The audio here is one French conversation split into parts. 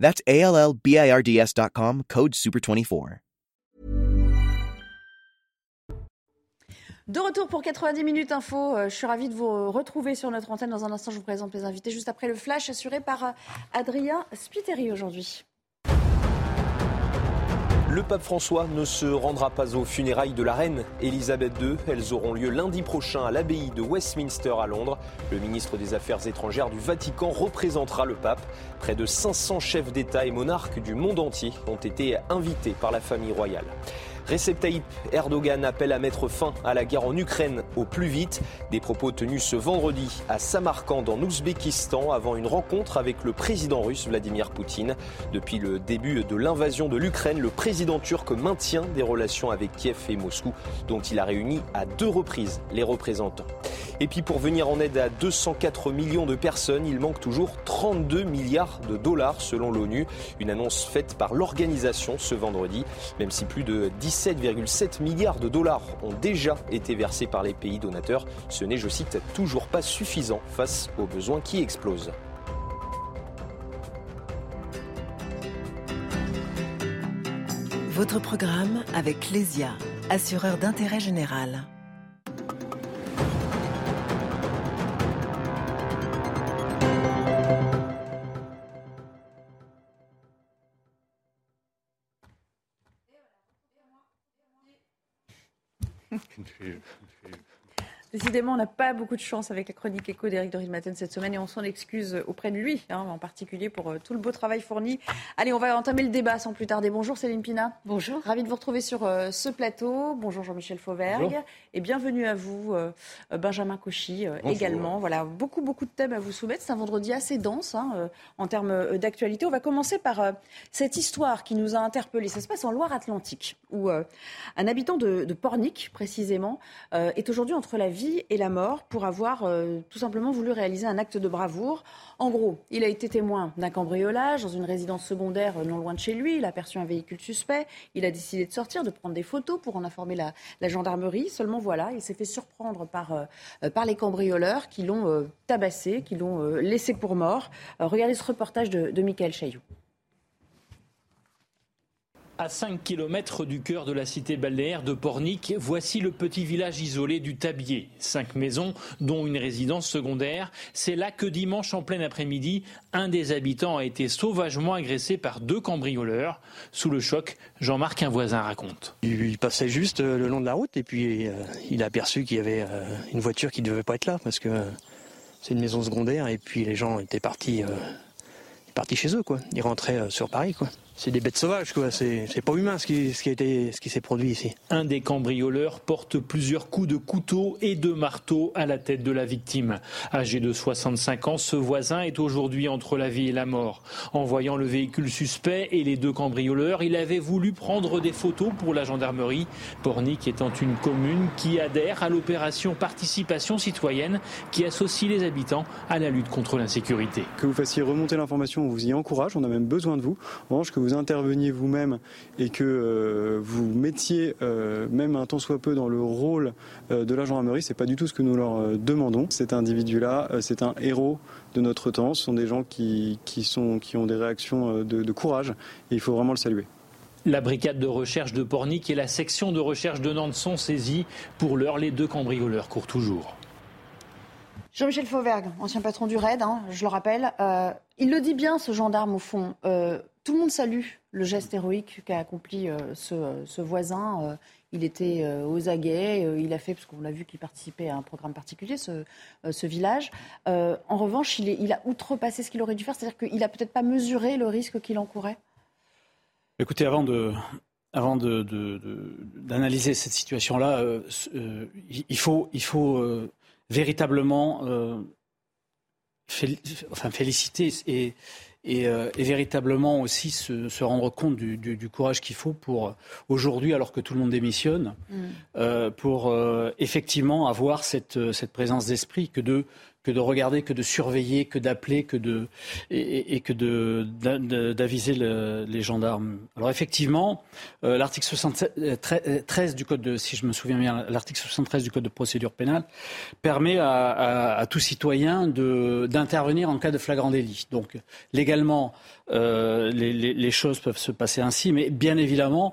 That's A L L B I R D S.com, code SUPER24. De retour pour 90 minutes info. Euh, je suis ravie de vous retrouver sur notre antenne. Dans un instant, je vous présente les invités juste après le flash assuré par euh, Adrien Spiteri aujourd'hui. Le pape François ne se rendra pas aux funérailles de la reine Elisabeth II. Elles auront lieu lundi prochain à l'abbaye de Westminster à Londres. Le ministre des Affaires étrangères du Vatican représentera le pape. Près de 500 chefs d'État et monarques du monde entier ont été invités par la famille royale. Recep Tayyip Erdogan appelle à mettre fin à la guerre en Ukraine au plus vite. Des propos tenus ce vendredi à Samarkand en Ouzbékistan avant une rencontre avec le président russe Vladimir Poutine. Depuis le début de l'invasion de l'Ukraine, le président turc maintient des relations avec Kiev et Moscou dont il a réuni à deux reprises les représentants. Et puis pour venir en aide à 204 millions de personnes, il manque toujours 32 milliards de dollars selon l'ONU. Une annonce faite par l'organisation ce vendredi, même si plus de 17,7 milliards de dollars ont déjà été versés par les pays donateurs. Ce n'est, je cite, toujours pas suffisant face aux besoins qui explosent. Votre programme avec Lesia, assureur d'intérêt général. Confused. Confused. Décidément, on n'a pas beaucoup de chance avec la chronique écho d'Éric Dorid-Maten cette semaine et on s'en excuse auprès de lui, hein, en particulier pour euh, tout le beau travail fourni. Allez, on va entamer le débat sans plus tarder. Bonjour Céline Pina. Bonjour. Ravi de vous retrouver sur euh, ce plateau. Bonjour Jean-Michel Fauvergue. Et bienvenue à vous, euh, Benjamin Cauchy, également. Voilà, beaucoup, beaucoup de thèmes à vous soumettre. C'est un vendredi assez dense hein, en termes d'actualité. On va commencer par cette histoire qui nous a interpellés. Ça se passe en Loire-Atlantique, où un habitant de, de Pornic, précisément, est aujourd'hui entre la vie et la mort pour avoir euh, tout simplement voulu réaliser un acte de bravoure. En gros, il a été témoin d'un cambriolage dans une résidence secondaire euh, non loin de chez lui. Il a aperçu un véhicule suspect. Il a décidé de sortir, de prendre des photos pour en informer la, gendarmerie. Seulement voilà, il s'est fait surprendre par, euh, par les cambrioleurs qui l'ont tabassé, qui l'ont laissé pour mort. regardez ce reportage de, de Michael Chailloux. À 5 km du cœur de la cité balnéaire de Pornic, voici le petit village isolé du Tabier. Cinq maisons, dont une résidence secondaire. C'est là que dimanche en plein après-midi, un des habitants a été sauvagement agressé par deux cambrioleurs. Sous le choc, Jean-Marc, un voisin, raconte. Il passait juste euh, le long de la route et puis euh, il a aperçu qu'il y avait euh, une voiture qui ne devait pas être là parce que c'est une maison secondaire et puis les gens étaient partis, partis chez eux. Quoi. Ils rentraient sur Paris. Quoi c'est des bêtes sauvages, quoi. C'est, pas humain ce qui, ce qui, a été, ce qui s'est produit ici. Un des cambrioleurs porte plusieurs coups de couteau et de marteau à la tête de la victime. Âgé de 65 ans, ce voisin est aujourd'hui entre la vie et la mort. En voyant le véhicule suspect et les deux cambrioleurs, il avait voulu prendre des photos pour la gendarmerie. Pornic étant une commune qui adhère à l'opération participation citoyenne qui associe les habitants à la lutte contre l'insécurité. Que vous fassiez remonter l'information, on vous y encourage, on a même besoin de vous. En revanche, que vous interveniez vous-même et que euh, vous mettiez euh, même un temps soit peu dans le rôle euh, de la gendarmerie, c'est pas du tout ce que nous leur demandons. Cet individu-là, c'est un héros de notre temps. Ce sont des gens qui, sont, qui ont des réactions de, de courage et il faut vraiment le saluer. La brigade de recherche de Pornic et la section de recherche de Nantes sont saisies. Pour l'heure, les deux cambrioleurs courent toujours. Jean-Michel Fauvergue, ancien patron du RAID, hein, je le rappelle, il le dit bien, ce gendarme, au fond. Tout le monde salue le geste héroïque qu'a accompli euh, ce, voisin. Euh, il était euh, aux aguets, il a fait, parce qu'on l'a vu qu'il participait à un programme particulier, ce, village. en revanche, il, a outrepassé ce qu'il aurait dû faire, c'est-à-dire qu'il n'a peut-être pas mesuré le risque qu'il encourait Écoutez, avant d'analyser cette situation-là, il faut véritablement enfin, féliciter et, et, véritablement aussi se, rendre compte du, courage qu'il faut pour aujourd'hui, alors que tout le monde démissionne, mm. pour effectivement avoir cette, cette présence d'esprit que de que de regarder, que de surveiller, que d'appeler, que de et, que de d'aviser les gendarmes. Alors effectivement, euh, l'article 73 euh, du code de, si je me souviens bien, l'article 73 du code de procédure pénale permet à, tout citoyen d'intervenir en cas de flagrant délit. Donc légalement, euh, les, choses peuvent se passer ainsi, mais bien évidemment,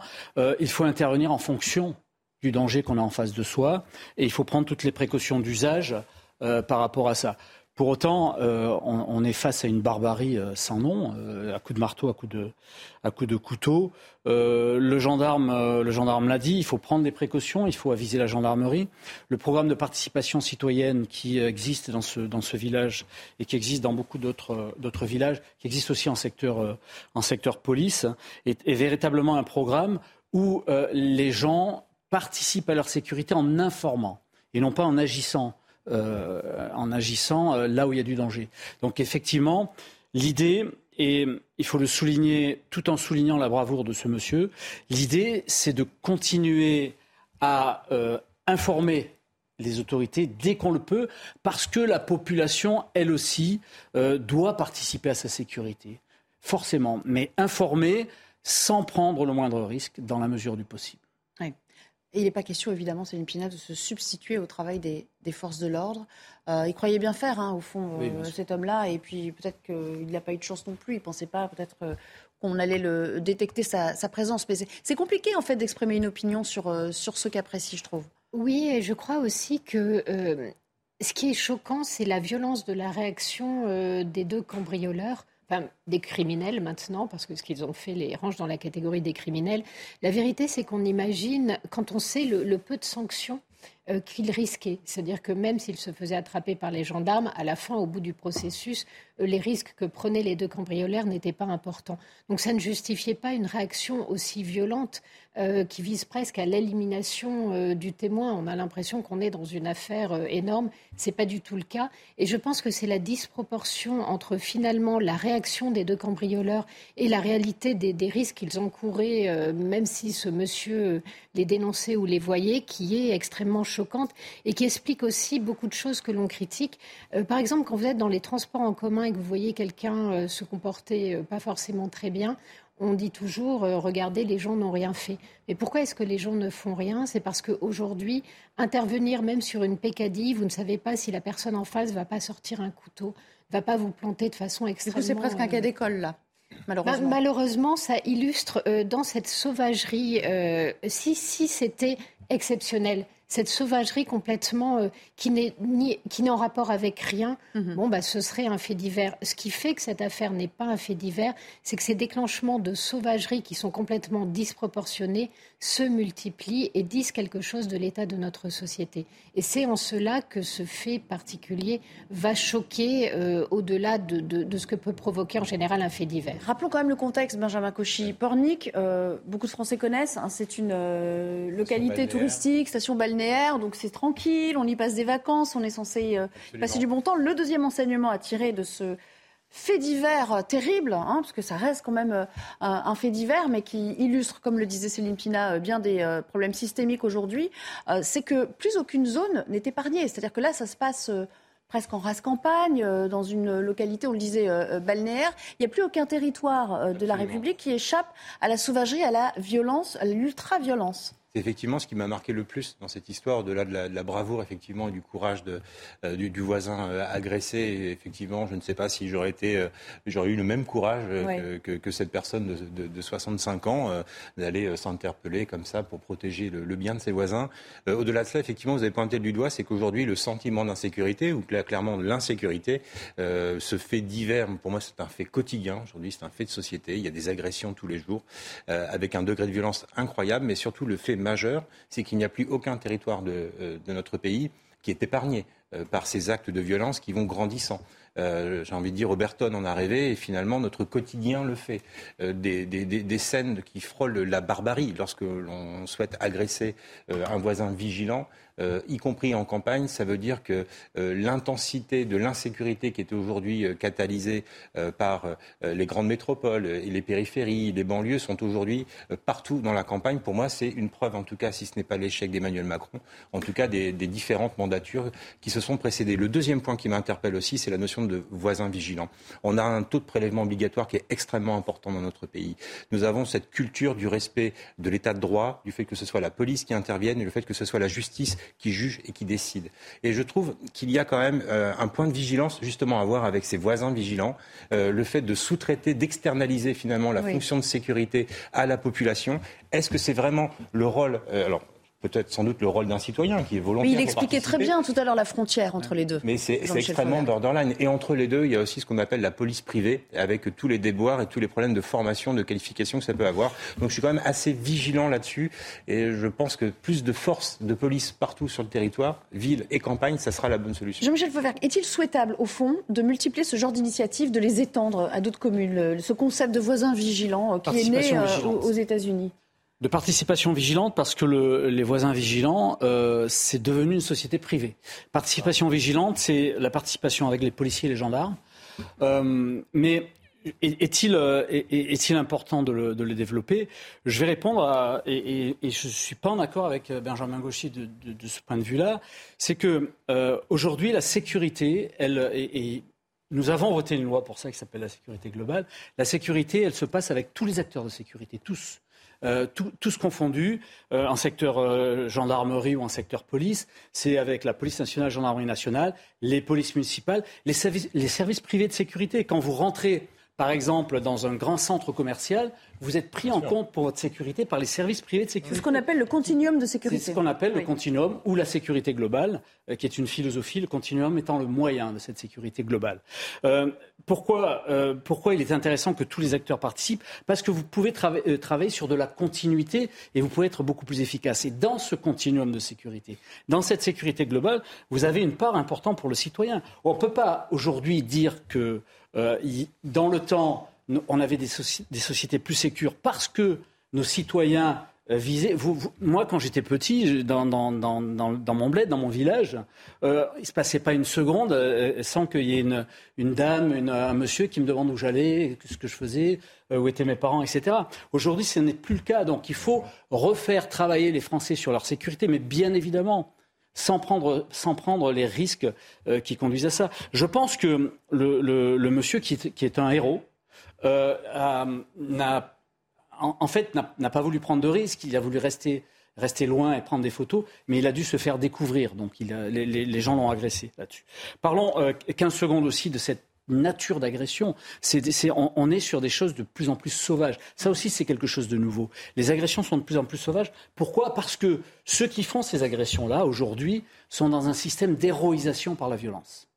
il faut intervenir en fonction du danger qu'on a en face de soi et il faut prendre toutes les précautions d'usage euh, par rapport à ça. Pour autant, euh, on, est face à une barbarie euh, sans nom, à coups de marteau, à coups de, à couteau. le gendarme, l'a dit, il faut prendre des précautions, il faut aviser la gendarmerie. Le programme de participation citoyenne qui existe dans ce, village et qui existe dans beaucoup d'autres, villages, qui existe aussi en secteur, en secteur police, est véritablement un programme où les gens participent à leur sécurité en informant et non pas en agissant. Euh, en agissant euh, là où il y a du danger. Donc effectivement, l'idée, et il faut le souligner tout en soulignant la bravoure de ce monsieur, l'idée, c'est de continuer à euh, informer les autorités dès qu'on le peut, parce que la population, elle aussi, doit participer à sa sécurité. Forcément, mais informer sans prendre le moindre risque dans la mesure du possible. Et il n'est pas question, évidemment, Céline Pina, de se substituer au travail des, forces de l'ordre. Euh, il croyait bien faire, hein, au fond, euh, cet homme-là. Et puis peut-être qu'il n'a pas eu de chance non plus. Il ne pensait pas peut-être euh, qu'on allait le, détecter sa, présence. Mais c'est compliqué, en fait, d'exprimer une opinion sur, sur ce cas précis, je trouve. Oui, et je crois aussi que ce qui est choquant, c'est la violence de la réaction des deux cambrioleurs enfin, des criminels maintenant, parce que ce qu'ils ont fait les range dans la catégorie des criminels. La vérité, c'est qu'on imagine, quand on sait le, peu de sanctions euh, qu'ils risquaient, c'est-à-dire que même s'ils se faisaient attraper par les gendarmes, à la fin, au bout du processus, euh, les risques que prenaient les deux cambrioleurs n'étaient pas importants. Donc ça ne justifiait pas une réaction aussi violente euh, qui vise presque à l'élimination euh, du témoin. On a l'impression qu'on est dans une affaire énorme. Ce n'est pas du tout le cas. Et je pense que c'est la disproportion entre finalement la réaction des deux cambrioleurs et la réalité des, risques qu'ils encouraient, même si ce monsieur les dénonçait ou les voyait, qui est extrêmement choquante et qui explique aussi beaucoup de choses que l'on critique. par exemple, quand vous êtes dans les transports en commun et que vous voyez quelqu'un se comporter pas forcément très bien, on dit toujours, euh, regardez, les gens n'ont rien fait. Mais pourquoi est-ce que les gens ne font rien? C'est parce qu'aujourd'hui, intervenir même sur une pécadille, vous ne savez pas si la personne en face va pas sortir un couteau, va pas vous planter de façon extrêmement... C'est presque un cas euh, d'école, là. Malheureusement. Bah, malheureusement, ça illustre euh, dans cette sauvagerie, si, si c'était exceptionnel, cette sauvagerie complètement euh, qui n'est en rapport avec rien, mhm. bon bah ce serait un fait divers. Ce qui fait que cette affaire n'est pas un fait divers, c'est que ces déclenchements de sauvagerie qui sont complètement disproportionnés se multiplient et disent quelque chose de l'état de notre société. Et c'est en cela que ce fait particulier va choquer euh, au-delà de, ce que peut provoquer en général un fait divers. Rappelons quand même le contexte, Benjamin Cauchy. Pornic, euh, beaucoup de Français connaissent, hein, c'est une localité touristique, station balnéaire donc c'est tranquille, on y passe des vacances, on est censé euh, passer du bon temps. Le deuxième enseignement à tirer de ce fait divers terrible, hein, parce que ça reste quand même euh, un fait divers, mais qui illustre, comme le disait Céline Pina, euh, bien des problèmes systémiques aujourd'hui, c'est que plus aucune zone n'est épargnée. C'est-à-dire que là, ça se passe presque en race campagne, dans une localité, on le disait, balnéaire. Il n'y a plus aucun territoire de la République qui échappe à la sauvagerie, à la violence, à l'ultra-violence effectivement ce qui m'a marqué le plus dans cette histoire, au-delà de, la, bravoure effectivement et du courage de, euh, du, voisin euh, agressé. effectivement, je ne sais pas si j'aurais été, euh, j'aurais eu le même courage que, cette personne de, 65 ans d'aller s'interpeller comme ça pour protéger le, bien de ses voisins. au-delà de cela, effectivement, vous avez pointé du doigt, c'est qu'aujourd'hui le sentiment d'insécurité ou clairement l'insécurité se fait divers. Pour moi, c'est un fait quotidien. Aujourd'hui, c'est un fait de société. Il y a des agressions tous les jours avec un degré de violence incroyable, mais surtout le fait c'est qu'il n'y a plus aucun territoire de, euh, notre pays qui est épargné par ces actes de violence qui vont grandissant. Euh, j'ai envie de dire, Oberton en a rêvé et finalement notre quotidien le fait. Euh, des, scènes qui frôlent la barbarie lorsque l'on souhaite agresser euh, un voisin vigilant. Euh, y compris en campagne, ça veut dire que euh, l'intensité de l'insécurité qui est aujourd'hui euh, catalysée par les grandes métropoles et les périphéries, les banlieues sont aujourd'hui partout dans la campagne. Pour moi, c'est une preuve, en tout cas, si ce n'est pas l'échec d'Emmanuel Macron, en tout cas des, des, différentes mandatures qui se sont précédées. Le deuxième point qui m'interpelle aussi, c'est la notion de voisin vigilant. On a un taux de prélèvement obligatoire qui est extrêmement important dans notre pays. Nous avons cette culture du respect de l'état de droit, du fait que ce soit la police qui intervienne et le fait que ce soit la justice qui juge et qui décide. Et je trouve qu'il y a quand même euh, un point de vigilance justement à voir avec ses voisins vigilants, euh, le fait de sous-traiter, d'externaliser finalement la fonction de sécurité à la population. Est-ce que c'est vraiment le rôle euh, alors peut-être sans doute le rôle d'un citoyen qui est volontaire. Mais il expliquait très bien tout à l'heure la frontière entre les deux. Mais c'est extrêmement borderline. Et entre les deux, il y a aussi ce qu'on appelle la police privée, avec tous les déboires et tous les problèmes de formation, de qualification que ça peut avoir. Donc je suis quand même assez vigilant là-dessus. Et je pense que plus de force de police partout sur le territoire, ville et campagne, ça sera la bonne solution. Jean-Michel Fauvergue, est-il souhaitable, au fond, de multiplier ce genre d'initiatives, de les étendre à d'autres communes Ce concept de voisin vigilant euh, qui est né euh, aux États-Unis? De participation vigilante parce que le, les voisins vigilants, euh, c'est devenu une société privée. Participation vigilante, c'est la participation avec les policiers et les gendarmes. Euh, mais est-il euh, est, important de le, développer? Je vais répondre et, je ne suis pas en accord avec Benjamin Gauchy de, ce point de vue-là. C'est que aujourd'hui, la sécurité, et, nous avons voté une loi pour ça qui s'appelle la sécurité globale. La sécurité, elle se passe avec tous les acteurs de sécurité, tous. Euh, tout, tous confondus, euh, en secteur euh, gendarmerie ou en secteur police, c'est avec la police nationale, gendarmerie nationale, les polices municipales, les services, les services privés de sécurité. Quand vous rentrez, par exemple, dans un grand centre commercial, vous êtes pris en compte pour votre sécurité par les services privés de sécurité. C'est ce qu'on appelle le continuum de sécurité. C'est ce qu'on appelle le continuum ou la sécurité globale, euh, qui est une philosophie, le continuum étant le moyen de cette sécurité globale. Euh, pourquoi, euh, pourquoi il est intéressant que tous les acteurs participent? Parce que vous pouvez euh, travailler sur de la continuité et vous pouvez être beaucoup plus efficace. Et dans ce continuum de sécurité, dans cette sécurité globale, vous avez une part importante pour le citoyen. On ne peut pas aujourd'hui dire que euh, dans le temps, on avait des, sociétés plus sécures parce que nos citoyens euh, visaient. moi, quand j'étais petit, dans, mon bled, dans mon village, euh, il ne se passait pas une seconde sans qu'il y ait une, dame, un monsieur qui me demande où j'allais, ce que je faisais, où étaient mes parents, etc. Aujourd'hui, ce n'est plus le cas. Donc, il faut refaire travailler les Français sur leur sécurité, mais bien évidemment, sans prendre, sans prendre les risques qui conduisent à ça. Je pense que le, monsieur qui est un héros, euh, n'a, en, fait, n'a pas voulu prendre de risques. Il a voulu rester, loin et prendre des photos, mais il a dû se faire découvrir. Donc, les, gens l'ont agressé là-dessus. Parlons 15 euh, secondes aussi de cette nature d'agression. on, est sur des choses de plus en plus sauvages. Ça aussi, c'est quelque chose de nouveau. Les agressions sont de plus en plus sauvages. Pourquoi? Parce que ceux qui font ces agressions-là, aujourd'hui, sont dans un système d'héroïsation par la violence.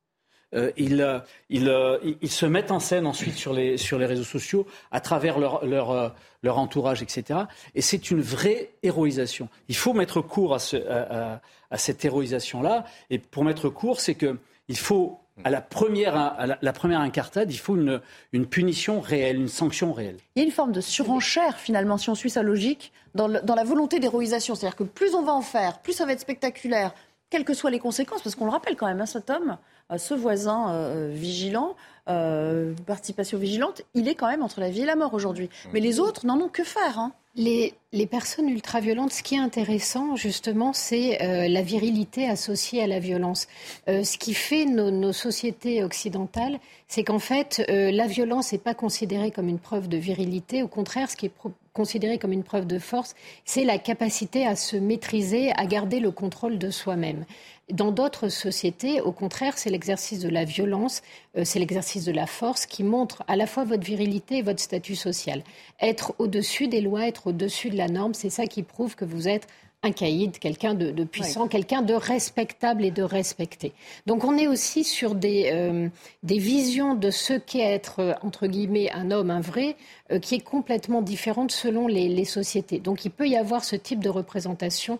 Euh, euh, euh, ils, se mettent en scène ensuite sur les, réseaux sociaux à travers leur, entourage, etc. Et c'est une vraie héroïsation. Il faut mettre court à, à, cette héroïsation-là. Et pour mettre court, c'est qu'il faut à la première, à la, première incartade, il faut une, une, punition réelle, une sanction réelle. Il y a une forme de surenchère, finalement, si on suit sa logique, dans, dans la volonté d'héroïsation. C'est-à-dire que plus on va en faire, plus ça va être spectaculaire, quelles que soient les conséquences, parce qu'on le rappelle quand même, hein, cet homme, euh, ce voisin euh, vigilant, euh, participation vigilante, il est quand même entre la vie et la mort aujourd'hui. Mais les autres n'en ont que faire. Hein. Les, personnes ultra-violentes, ce qui est intéressant, justement, c'est la virilité associée à la violence. ce qui fait nos, nos sociétés occidentales, c'est qu'en fait, la violence n'est pas considérée comme une preuve de virilité. Au contraire, ce qui est considéré comme une preuve de force, c'est la capacité à se maîtriser, à garder le contrôle de soi-même. Dans d'autres sociétés, au contraire, c'est l'exercice de la violence, euh, c'est l'exercice de la force qui montre à la fois votre virilité et votre statut social. Être au-dessus des lois, être au-dessus de la norme, c'est ça qui prouve que vous êtes un caïd, quelqu'un de, puissant, quelqu'un de respectable et de respecté. Donc on est aussi sur des, euh, des visions de ce qu'est être, euh, entre guillemets, un homme, un vrai, euh, qui est complètement différente selon les, sociétés. Donc il peut y avoir ce type de représentation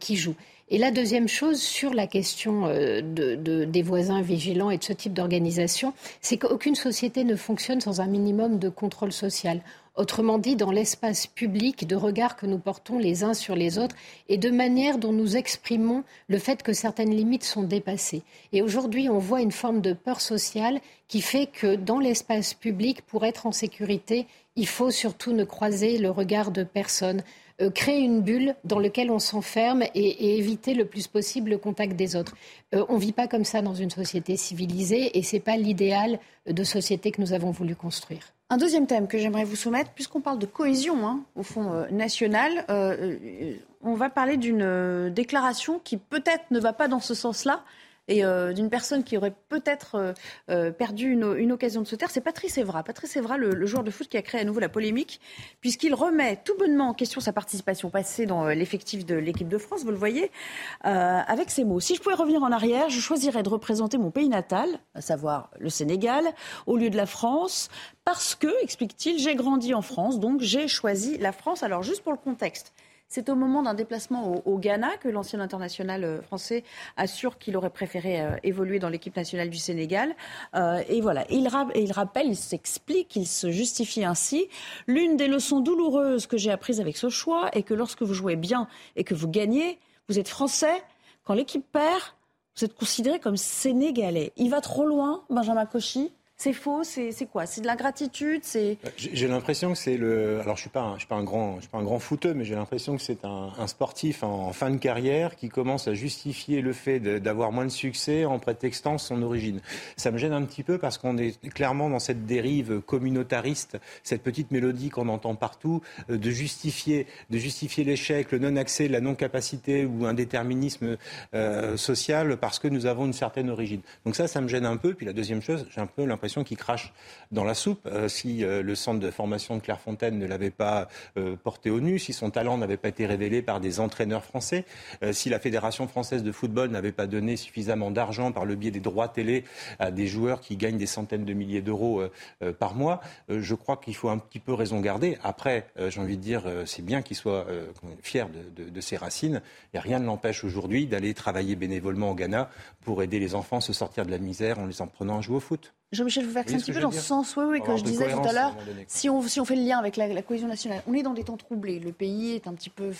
qui joue. Et la deuxième chose sur la question de, des voisins vigilants et de ce type d'organisation, c'est qu'aucune société ne fonctionne sans un minimum de contrôle social. Autrement dit, dans l'espace public, de regard que nous portons les uns sur les autres et de manière dont nous exprimons le fait que certaines limites sont dépassées. Et aujourd'hui, on voit une forme de peur sociale qui fait que dans l'espace public, pour être en sécurité, il faut surtout ne croiser le regard de personne. Euh, créer une bulle dans laquelle on s'enferme et, éviter le plus possible le contact des autres. Euh, on ne vit pas comme ça dans une société civilisée et ce n'est pas l'idéal de société que nous avons voulu construire. Un deuxième thème que j'aimerais vous soumettre, puisqu'on parle de cohésion hein, au fond euh, national, on va parler d'une déclaration qui peut-être ne va pas dans ce sens-là, et euh, d'une personne qui aurait peut-être euh, euh, perdu une, occasion de se taire, c'est Patrice Evra. Patrice Evra, le, joueur de foot qui a créé à nouveau la polémique, puisqu'il remet tout bonnement en question sa participation passée dans l'effectif de l'équipe de France, vous le voyez, avec ces mots. Si je pouvais revenir en arrière, je choisirais de représenter mon pays natal, à savoir le Sénégal, au lieu de la France, parce que, explique-t-il, j'ai grandi en France, donc j'ai choisi la France. Alors juste pour le contexte. C'est au moment d'un déplacement au, Ghana que l'ancien international euh, français assure qu'il aurait préféré euh, évoluer dans l'équipe nationale du Sénégal. Euh, et voilà, il, il rappelle, il s'explique, il se justifie ainsi. L'une des leçons douloureuses que j'ai apprises avec ce choix est que lorsque vous jouez bien et que vous gagnez, vous êtes français. Quand l'équipe perd, vous êtes considéré comme sénégalais. Il va trop loin, Benjamin Cauchy? C'est faux, c'est quoi? C'est de l'ingratitude C'est euh, j'ai l'impression que c'est le. Alors je suis suis pas un grand, je suis pas un grand footeux, mais j'ai l'impression que c'est un, sportif en, fin de carrière qui commence à justifier le fait d'avoir moins de succès en prétextant son origine. Ça me gêne un petit peu parce qu'on est clairement dans cette dérive communautariste, cette petite mélodie qu'on entend partout, euh, de justifier, de justifier l'échec, le non-accès, la non-capacité ou un déterminisme euh, social parce que nous avons une certaine origine. Donc ça, ça me gêne un peu. Puis la deuxième chose, j'ai un peu l'impression qui crache dans la soupe. Euh, si euh, le centre de formation de Clairefontaine ne l'avait pas euh, porté au nu, si son talent n'avait pas été révélé par des entraîneurs français, si la Fédération française de football n'avait pas donné suffisamment d'argent par le biais des droits télé à des joueurs qui gagnent des centaines de milliers d'euros par mois, je crois qu'il faut un petit peu raison garder. Après, j'ai envie de dire, c'est bien qu'il soit fier de, de, ses racines. Et rien ne l'empêche aujourd'hui d'aller travailler bénévolement au Ghana pour aider les enfants à se sortir de la misère en les en prenant à jouer au foot. Jean-Michel vous c'est un petit peu dans ce sens, oui, oui, que je disais tout à l'heure. Si on, si on fait le lien avec la, cohésion nationale, on est dans des temps troublés. Le pays est un petit peu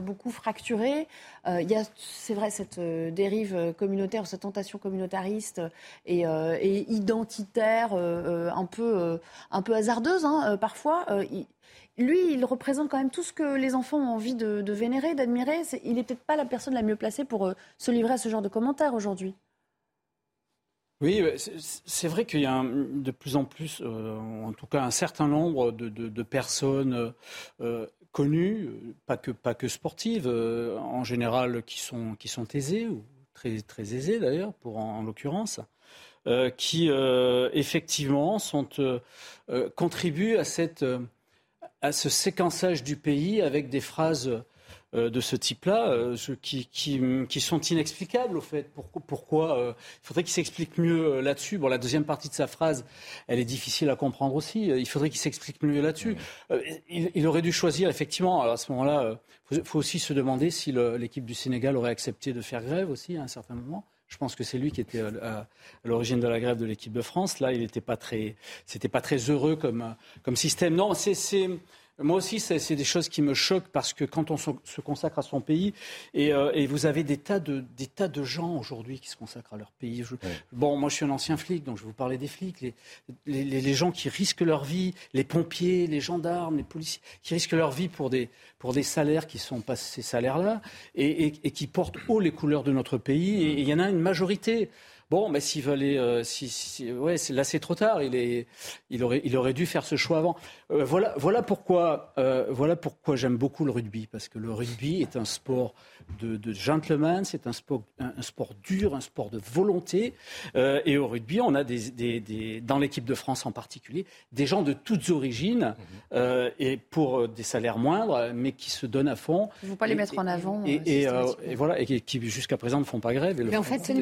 beaucoup fracturé. Euh, il y a, c'est vrai, cette euh, dérive communautaire, cette tentation communautariste et, euh, identitaire, un peu, un peu hasardeuse hein, parfois. lui, il représente quand même tout ce que les enfants ont envie de, de vénérer, d'admirer. il n'est peut-être pas la personne la mieux placée pour se livrer à ce genre de commentaires aujourd'hui. Oui, c'est vrai qu'il y a de plus en plus, euh, en tout cas un certain nombre de, personnes euh, connues, pas que, pas que sportives, euh, en général qui sont, qui sont aisées, ou très, très aisées d'ailleurs, pour en, l'occurrence, qui effectivement contribuent à, cette, à ce séquençage du pays avec des phrases de ce type-là euh, qui, qui, sont inexplicables au fait. Pourquoi, pourquoi euh, Il faudrait qu'il s'explique mieux là-dessus. Bon, la deuxième partie de sa phrase, elle est difficile à comprendre aussi. Il faudrait qu'il s'explique mieux là-dessus. Il, aurait dû choisir effectivement. à ce moment-là, il faut, aussi se demander si l'équipe du Sénégal aurait accepté de faire grève aussi à un certain moment. Je pense que c'est lui qui était à, l'origine de la grève de l'équipe de France. Là, il n'était pas très, c'était pas très heureux comme, comme système. Non, c'est moi aussi, c'est des choses qui me choquent parce que quand on se consacre à son pays, et, euh, vous avez des tas de, des tas de gens aujourd'hui qui se consacrent à leur pays. Bon, moi je suis un ancien flic, donc je vais vous parler des flics, les, les, les, gens qui risquent leur vie, les pompiers, les gendarmes, les policiers, qui risquent leur vie pour des, pour des salaires qui sont pas ces salaires-là, et, et, et, qui portent haut les couleurs de notre pays. Et il y en a une majorité. Bon, mais s'il veut aller, euh, si, ouais, là c'est trop tard. Il, est, il, aurait, il aurait dû faire ce choix avant. Euh, voilà, voilà pourquoi, euh, voilà pourquoi j'aime beaucoup le rugby, parce que le rugby est un sport de, de gentleman, c'est un sport, un, sport dur, un sport de volonté. Euh, et au rugby, on a des, des, des dans l'équipe de France en particulier, des gens de toutes origines mhm. euh, et pour des salaires moindres, mais qui se donnent à fond. Il ne faut pas les mettre en avant. Et, et, et voilà, et qui, jusqu'à présent ne font pas grève. mais en fait,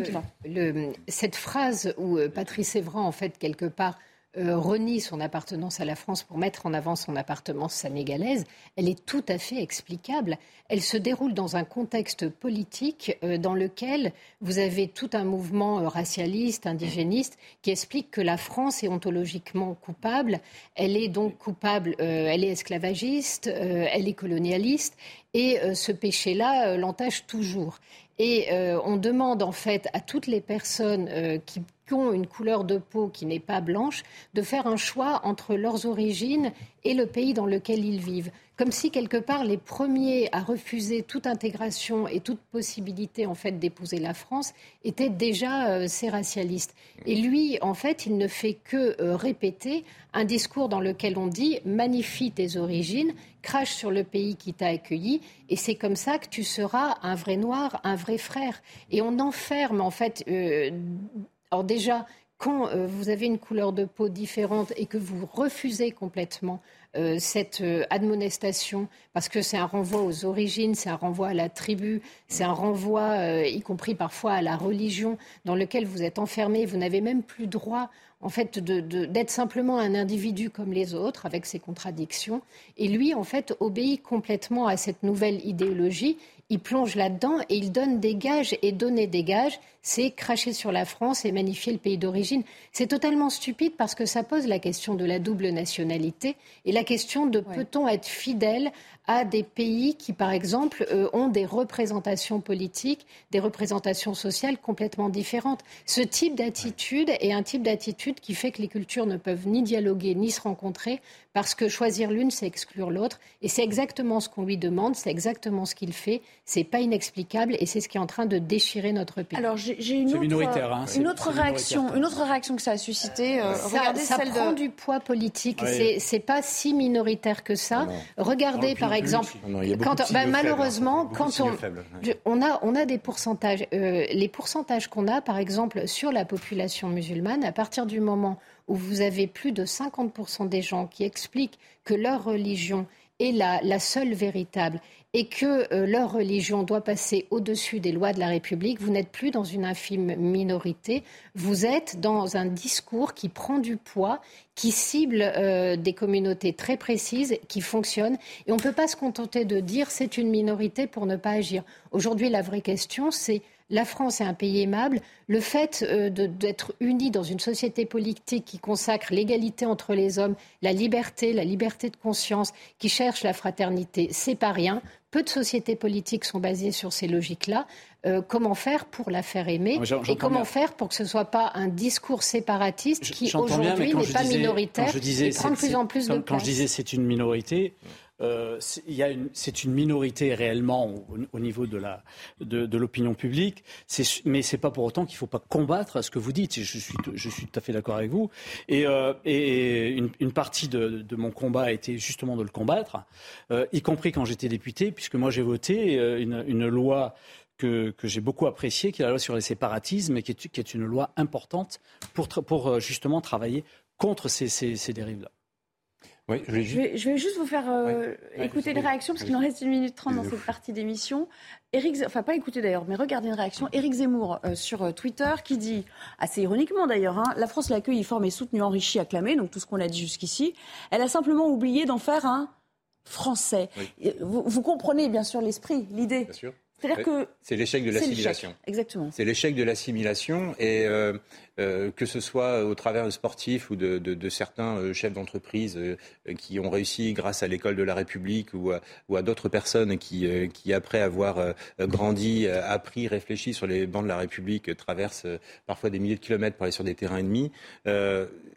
le, cette phrase où Patrice Evran, en fait, quelque part, euh, renie son appartenance à la France pour mettre en avant son appartenance sénégalaise, elle est tout à fait explicable. Elle se déroule dans un contexte politique euh, dans lequel vous avez tout un mouvement euh, racialiste, indigéniste, qui explique que la France est ontologiquement coupable. Elle est donc coupable, elle est esclavagiste, elle est colonialiste, et ce péché-là l'entache toujours. Et on demande en fait à toutes les personnes qui une couleur de peau qui n'est pas blanche, de faire un choix entre leurs origines et le pays dans lequel ils vivent. Comme si, quelque part, les premiers à refuser toute intégration et toute possibilité, en fait, d'épouser la France étaient déjà euh, ces racialistes. Et lui, en fait, il ne fait que euh, répéter un discours dans lequel on dit magnifie tes origines, crache sur le pays qui t'a accueilli, et c'est comme ça que tu seras un vrai noir, un vrai frère. Et on enferme, en fait, euh, alors déjà, quand euh, vous avez une couleur de peau différente et que vous refusez complètement euh, cette euh, admonestation, parce que c'est un renvoi aux origines, c'est un renvoi à la tribu, c'est un renvoi, y compris parfois à la religion, dans lequel vous êtes enfermé, vous n'avez même plus droit en fait, d'être simplement un individu comme les autres, avec ses contradictions. Et lui, en fait, obéit complètement à cette nouvelle idéologie il plonge là-dedans et il donne des gages. Et donner des gages, c'est cracher sur la France et magnifier le pays d'origine. C'est totalement stupide parce que ça pose la question de la double nationalité et la question de peut-on être fidèle à des pays qui, par exemple, euh, ont des représentations politiques, des représentations sociales complètement différentes. Ce type d'attitude est un type d'attitude qui fait que les cultures ne peuvent ni dialoguer ni se rencontrer parce que choisir l'une, c'est exclure l'autre. Et c'est exactement ce qu'on lui demande, c'est exactement ce qu'il fait. C'est pas inexplicable et c'est ce qui est en train de déchirer notre pays. Alors j'ai une autre, minoritaire, hein, une autre réaction, une autre réaction que ça a suscité. Euh, ça, regardez ça prend du poids politique. C'est pas si minoritaire que ça. Regardez par exemple, quand, ben, malheureusement, quand on, on a on a des pourcentages. Euh, les pourcentages qu'on a, par exemple, sur la population musulmane, à partir du moment où vous avez plus de 50% des gens qui expliquent que leur religion est la, seule véritable et que euh, leur religion doit passer au-dessus des lois de la République, vous n'êtes plus dans une infime minorité, vous êtes dans un discours qui prend du poids, qui cible euh, des communautés très précises, qui fonctionnent. Et on ne peut pas se contenter de dire c'est une minorité pour ne pas agir. Aujourd'hui, la vraie question, c'est la France est un pays aimable. Le fait euh, d'être unis dans une société politique qui consacre l'égalité entre les hommes, la liberté, la liberté de conscience, qui cherche la fraternité, c'est pas rien. Peu de sociétés politiques sont basées sur ces logiques-là. Euh, comment faire pour la faire aimer et comment faire pour que ce ne soit pas un discours séparatiste qui aujourd'hui n'est pas minoritaire et prend de plus en plus de place. Quand je disais c'est une minorité, euh, c'est une minorité réellement au, niveau de l'opinion publique. Mais c'est pas pour autant qu'il faut pas combattre ce que vous dites. Je suis je suis tout à fait d'accord avec vous. Et, euh, une, partie de, mon combat a été justement de le combattre, euh, y compris quand j'étais député, puisque moi j'ai voté une, loi que, j'ai beaucoup appréciée, qui est la loi sur les séparatismes, et qui est, une loi importante pour, justement travailler contre ces dérives-là je, vais juste... vous faire euh, écouter une réaction, parce qu'il en reste une minute trente dans cette partie d'émission. Eric, enfin pas écouter d'ailleurs, mais regardez une réaction. Éric Zemmour euh, sur euh, Twitter qui dit, assez ironiquement d'ailleurs, hein, la France l'accueille, forme et soutenu, enrichi, acclamé, donc tout ce qu'on a dit jusqu'ici. Elle a simplement oublié d'en faire un français. Vous, vous, comprenez bien sûr l'esprit, l'idée. C'est-à-dire que c'est l'échec de l'assimilation. Exactement. C'est l'échec de l'assimilation et euh, que ce soit au travers de sportifs ou de, de, de certains euh, chefs d'entreprise euh, qui ont réussi grâce à l'école de la République ou à, ou à d'autres personnes qui, qui, après avoir grandi, appris, réfléchi sur les bancs de la République, traversent parfois des milliers de kilomètres pour aller sur des terrains ennemis,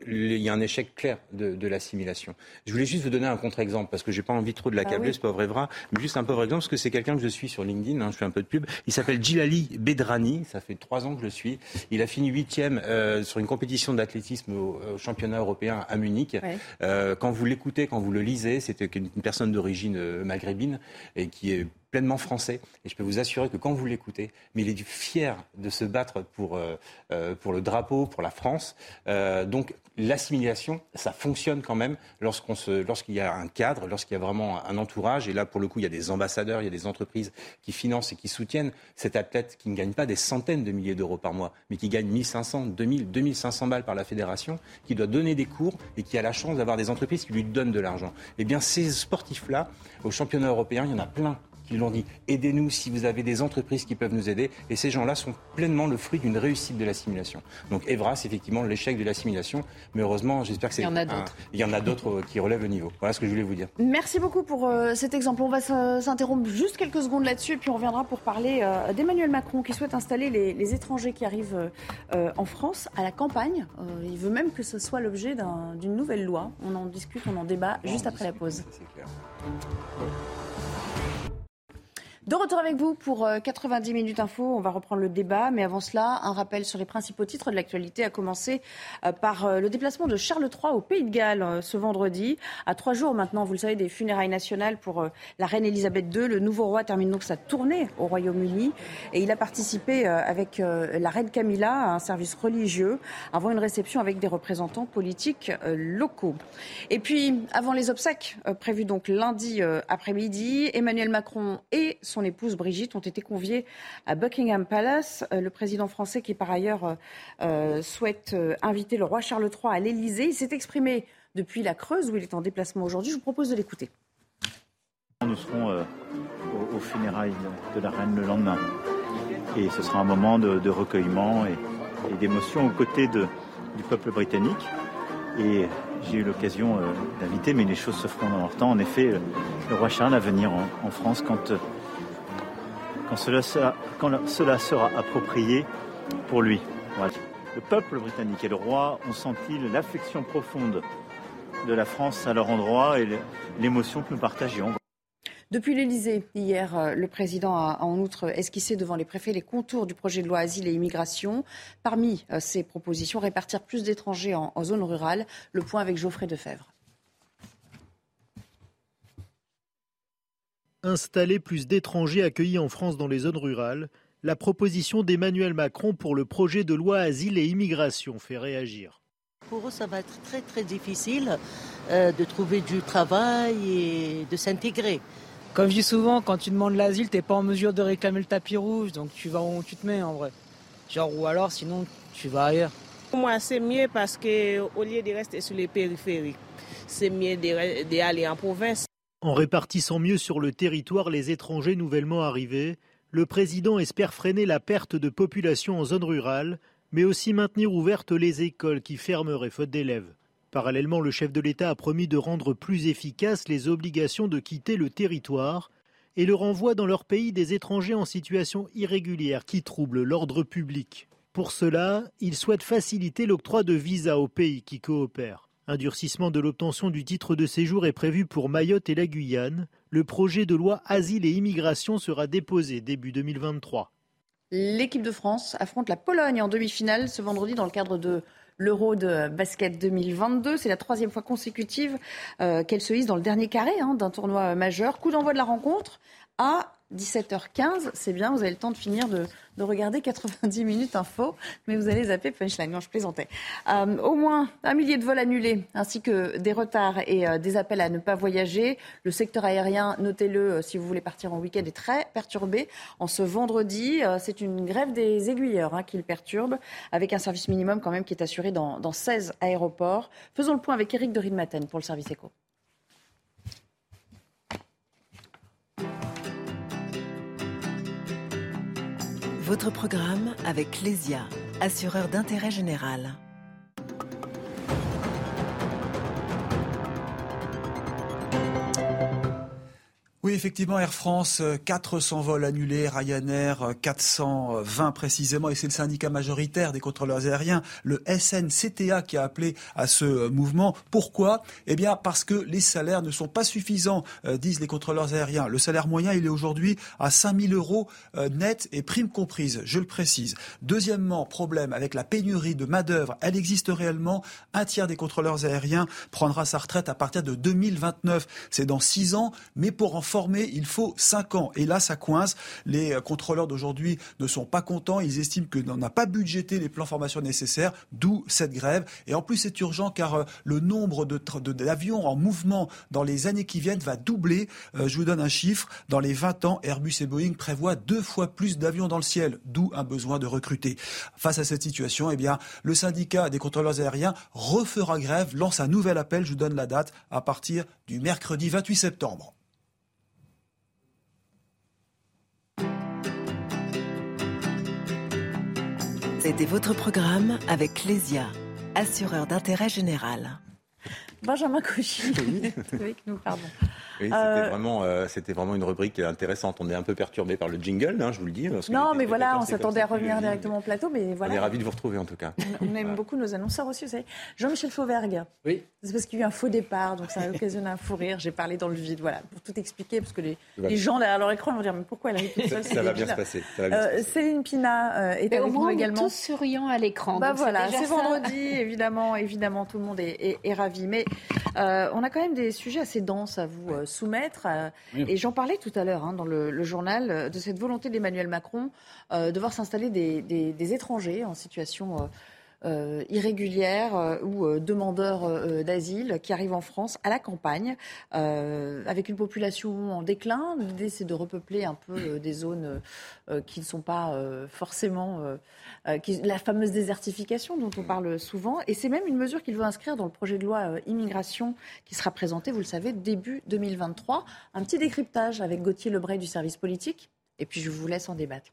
il y a un échec clair de, de l'assimilation. Je voulais juste vous donner un contre-exemple parce que j'ai pas envie trop de l'accabler, ah ce pauvre Evra, mais juste un pauvre exemple parce que c'est quelqu'un que je suis sur LinkedIn, hein, je fais un peu de pub. Il s'appelle Djilali Bedrani, ça fait trois ans que je le suis. Il a fini huitième sur une compétition d'athlétisme au, championnat européen à Munich. quand vous l'écoutez, quand vous le lisez, c'était une personne d'origine maghrébine et qui est pleinement français. Et je peux vous assurer que quand vous l'écoutez, mais il est fier de se battre pour, euh, euh, pour le drapeau, pour la France. Euh, donc l'assimilation, ça fonctionne quand même lorsqu'on se, lorsqu'il y a un cadre, lorsqu'il y a vraiment un entourage. Et là, pour le coup, il y a des ambassadeurs, il y a des entreprises qui financent et qui soutiennent cet athlète qui ne gagne pas des centaines de milliers d'euros par mois, mais qui gagne 1500, 2000, 2500 balles par la fédération, qui doit donner des cours et qui a la chance d'avoir des entreprises qui lui donnent de l'argent. Eh bien, ces sportifs-là, au championnat européen, il y en a plein qui l'ont dit. Aidez-nous si vous avez des entreprises qui peuvent nous aider. Et ces gens-là sont pleinement le fruit d'une réussite de l'assimilation. Donc Evra, c'est effectivement l'échec de l'assimilation. Mais heureusement, j'espère que c'est. Il y en a d'autres. Il y en a d'autres euh, qui relèvent le niveau. Voilà ce que je voulais vous dire. Merci beaucoup pour euh, cet exemple. On va s'interrompre juste quelques secondes là-dessus et puis on reviendra pour parler euh, d'Emmanuel Macron qui souhaite installer les, étrangers qui arrivent en France à la campagne. il veut même que ce soit l'objet d'une nouvelle loi. On en discute, on en débat juste après la pause. C'est clair. De retour avec vous pour 90 euh, minutes info. On va reprendre le débat, mais avant cela, un rappel sur les principaux titres de l'actualité, à commencer euh, par euh, le déplacement de Charles III au Pays de Galles ce vendredi. À trois jours maintenant, vous le savez, des funérailles nationales pour la reine Elisabeth II. Le nouveau roi termine donc sa tournée au Royaume-Uni et il a participé avec la reine Camilla à un service religieux avant une réception avec des représentants politiques locaux. Et puis, avant les obsèques prévues donc lundi après-midi, Emmanuel Macron et son épouse Brigitte ont été conviés à Buckingham Palace. Euh, le président français, qui par ailleurs euh, euh, souhaite inviter le roi Charles III à l'Élysée, s'est exprimé depuis la Creuse où il est en déplacement aujourd'hui. Je vous propose de l'écouter. Nous serons au, funérailles de la reine le lendemain. Et ce sera un moment de, recueillement et, d'émotion aux côtés du peuple britannique. Et j'ai eu l'occasion d'inviter, mais les choses se feront dans leur temps. En effet, le roi Charles à venir en France quand quand cela sera, approprié pour lui. Le peuple britannique et le roi ont senti l'affection profonde de la France à leur endroit et l'émotion que nous partagions. Depuis l'Elysée, hier, euh, le président a en outre esquissé devant les préfets les contours du projet de loi Asile et Immigration. Parmi euh, ces propositions, répartir plus d'étrangers en, en zone rurale. Le point avec Geoffrey Defebvre. Installer plus d'étrangers accueillis en France dans les zones rurales, la proposition d'Emmanuel Macron pour le projet de loi Asile et Immigration fait réagir. Pour eux, ça va être très très difficile euh, de trouver du travail et de s'intégrer. Comme je dis souvent, quand tu demandes l'asile, tu n'es pas en mesure de réclamer le tapis rouge, donc tu vas où tu te mets en vrai. Genre, ou alors sinon tu vas ailleurs. Pour moi, c'est mieux parce qu'au lieu de rester sur les périphériques, c'est mieux d'aller en province. En répartissant mieux sur le territoire les étrangers nouvellement arrivés, le président espère freiner la perte de population en zone rurale, mais aussi maintenir ouvertes les écoles qui fermeraient faute d'élèves. Parallèlement, le chef de l'État a promis de rendre plus efficaces les obligations de quitter le territoire et le renvoi dans leur pays des étrangers en situation irrégulière qui troublent l'ordre public. Pour cela, il souhaite faciliter l'octroi de visas aux pays qui coopèrent. Un durcissement de l'obtention du titre de séjour est prévu pour Mayotte et la Guyane. Le projet de loi Asile et Immigration sera déposé début 2023. L'équipe de France affronte la Pologne en demi-finale ce vendredi dans le cadre de l'Euro de basket 2022. C'est la troisième fois consécutive euh, qu'elle se hisse dans le dernier carré hein, d'un tournoi majeur. Coup d'envoi de la rencontre à 17h15. C'est bien, vous avez le temps de finir de, regarder 90 minutes info, mais vous allez zapper Punchline. Non, je plaisantais. Euh, au moins un millier de vols annulés, ainsi que des retards et euh, des appels à ne pas voyager. Le secteur aérien, notez-le, euh, si vous voulez partir en week-end, est très perturbé. En ce vendredi, c'est une grève des aiguilleurs hein, qui le perturbe, avec un service minimum quand même qui est assuré dans, dans 16 aéroports. Faisons le point avec Eric de Ridmaten pour le service éco. Votre programme avec Lesia, assureur d'intérêt général. Oui, effectivement, Air France, 400 vols annulés, Ryanair, 420 précisément, et c'est le syndicat majoritaire des contrôleurs aériens, le SNCTA, qui a appelé à ce mouvement. Pourquoi? Eh bien, parce que les salaires ne sont pas suffisants, disent les contrôleurs aériens. Le salaire moyen, il est aujourd'hui à 5000 euros net et primes comprises, je le précise. Deuxièmement, problème avec la pénurie de main-d'œuvre. Elle existe réellement. Un tiers des contrôleurs aériens prendra sa retraite à partir de 2029. C'est dans six ans, mais pour en il faut cinq ans. Et là, ça coince. Les contrôleurs d'aujourd'hui ne sont pas contents. Ils estiment que n'en a pas budgété les plans formation nécessaires, d'où cette grève. Et en plus, c'est urgent car euh, le nombre d'avions en mouvement dans les années qui viennent va doubler. Euh, je vous donne un chiffre. Dans les 20 ans, Airbus et Boeing prévoient deux fois plus d'avions dans le ciel, d'où un besoin de recruter. Face à cette situation, eh bien, le syndicat des contrôleurs aériens refera grève, lance un nouvel appel, je vous donne la date, à partir du mercredi 28 septembre. C'était votre programme avec Clésia, assureur d'intérêt général. Benjamin Cauchy avec nous, pardon. Oui, c'était euh, vraiment, euh, c'était vraiment une rubrique intéressante. On est un peu perturbé par le jingle, hein, je vous le dis. non, mais voilà, on s'attendait à revenir directement au plateau, mais voilà. On est ravis de vous retrouver en tout cas. On aime beaucoup nos annonceurs aussi, vous savez. Jean-Michel Fauvergue. Oui. C'est parce qu'il y a eu un faux départ, donc ça a occasionné un fou rire. J'ai parlé dans le vide, voilà, pour tout expliquer, parce que les, les gens derrière leur écran vont dire, mais pourquoi elle arrive toute seule Ça, va bien, se passer. Euh, Céline Pina est avec nous également. tous souriants à l'écran. Bah voilà, c'est vendredi, évidemment, évidemment, tout le monde est, est, ravi. Mais on a quand même des sujets assez denses à vous soumettre. Et j'en parlais tout à l'heure hein, dans le, journal euh, de cette volonté d'Emmanuel Macron euh, de voir s'installer des, étrangers en situation euh, irrégulière ou demandeurs d'asile qui arrivent en France à la campagne avec une population en déclin. L'idée, c'est de repeupler un peu des zones qui ne sont pas forcément la fameuse désertification dont on parle souvent. Et c'est même une mesure qu'il veut inscrire dans le projet de loi immigration qui sera présenté, vous le savez, début 2023. Un petit décryptage avec Gauthier Lebray du service politique. Et puis je vous laisse en débattre.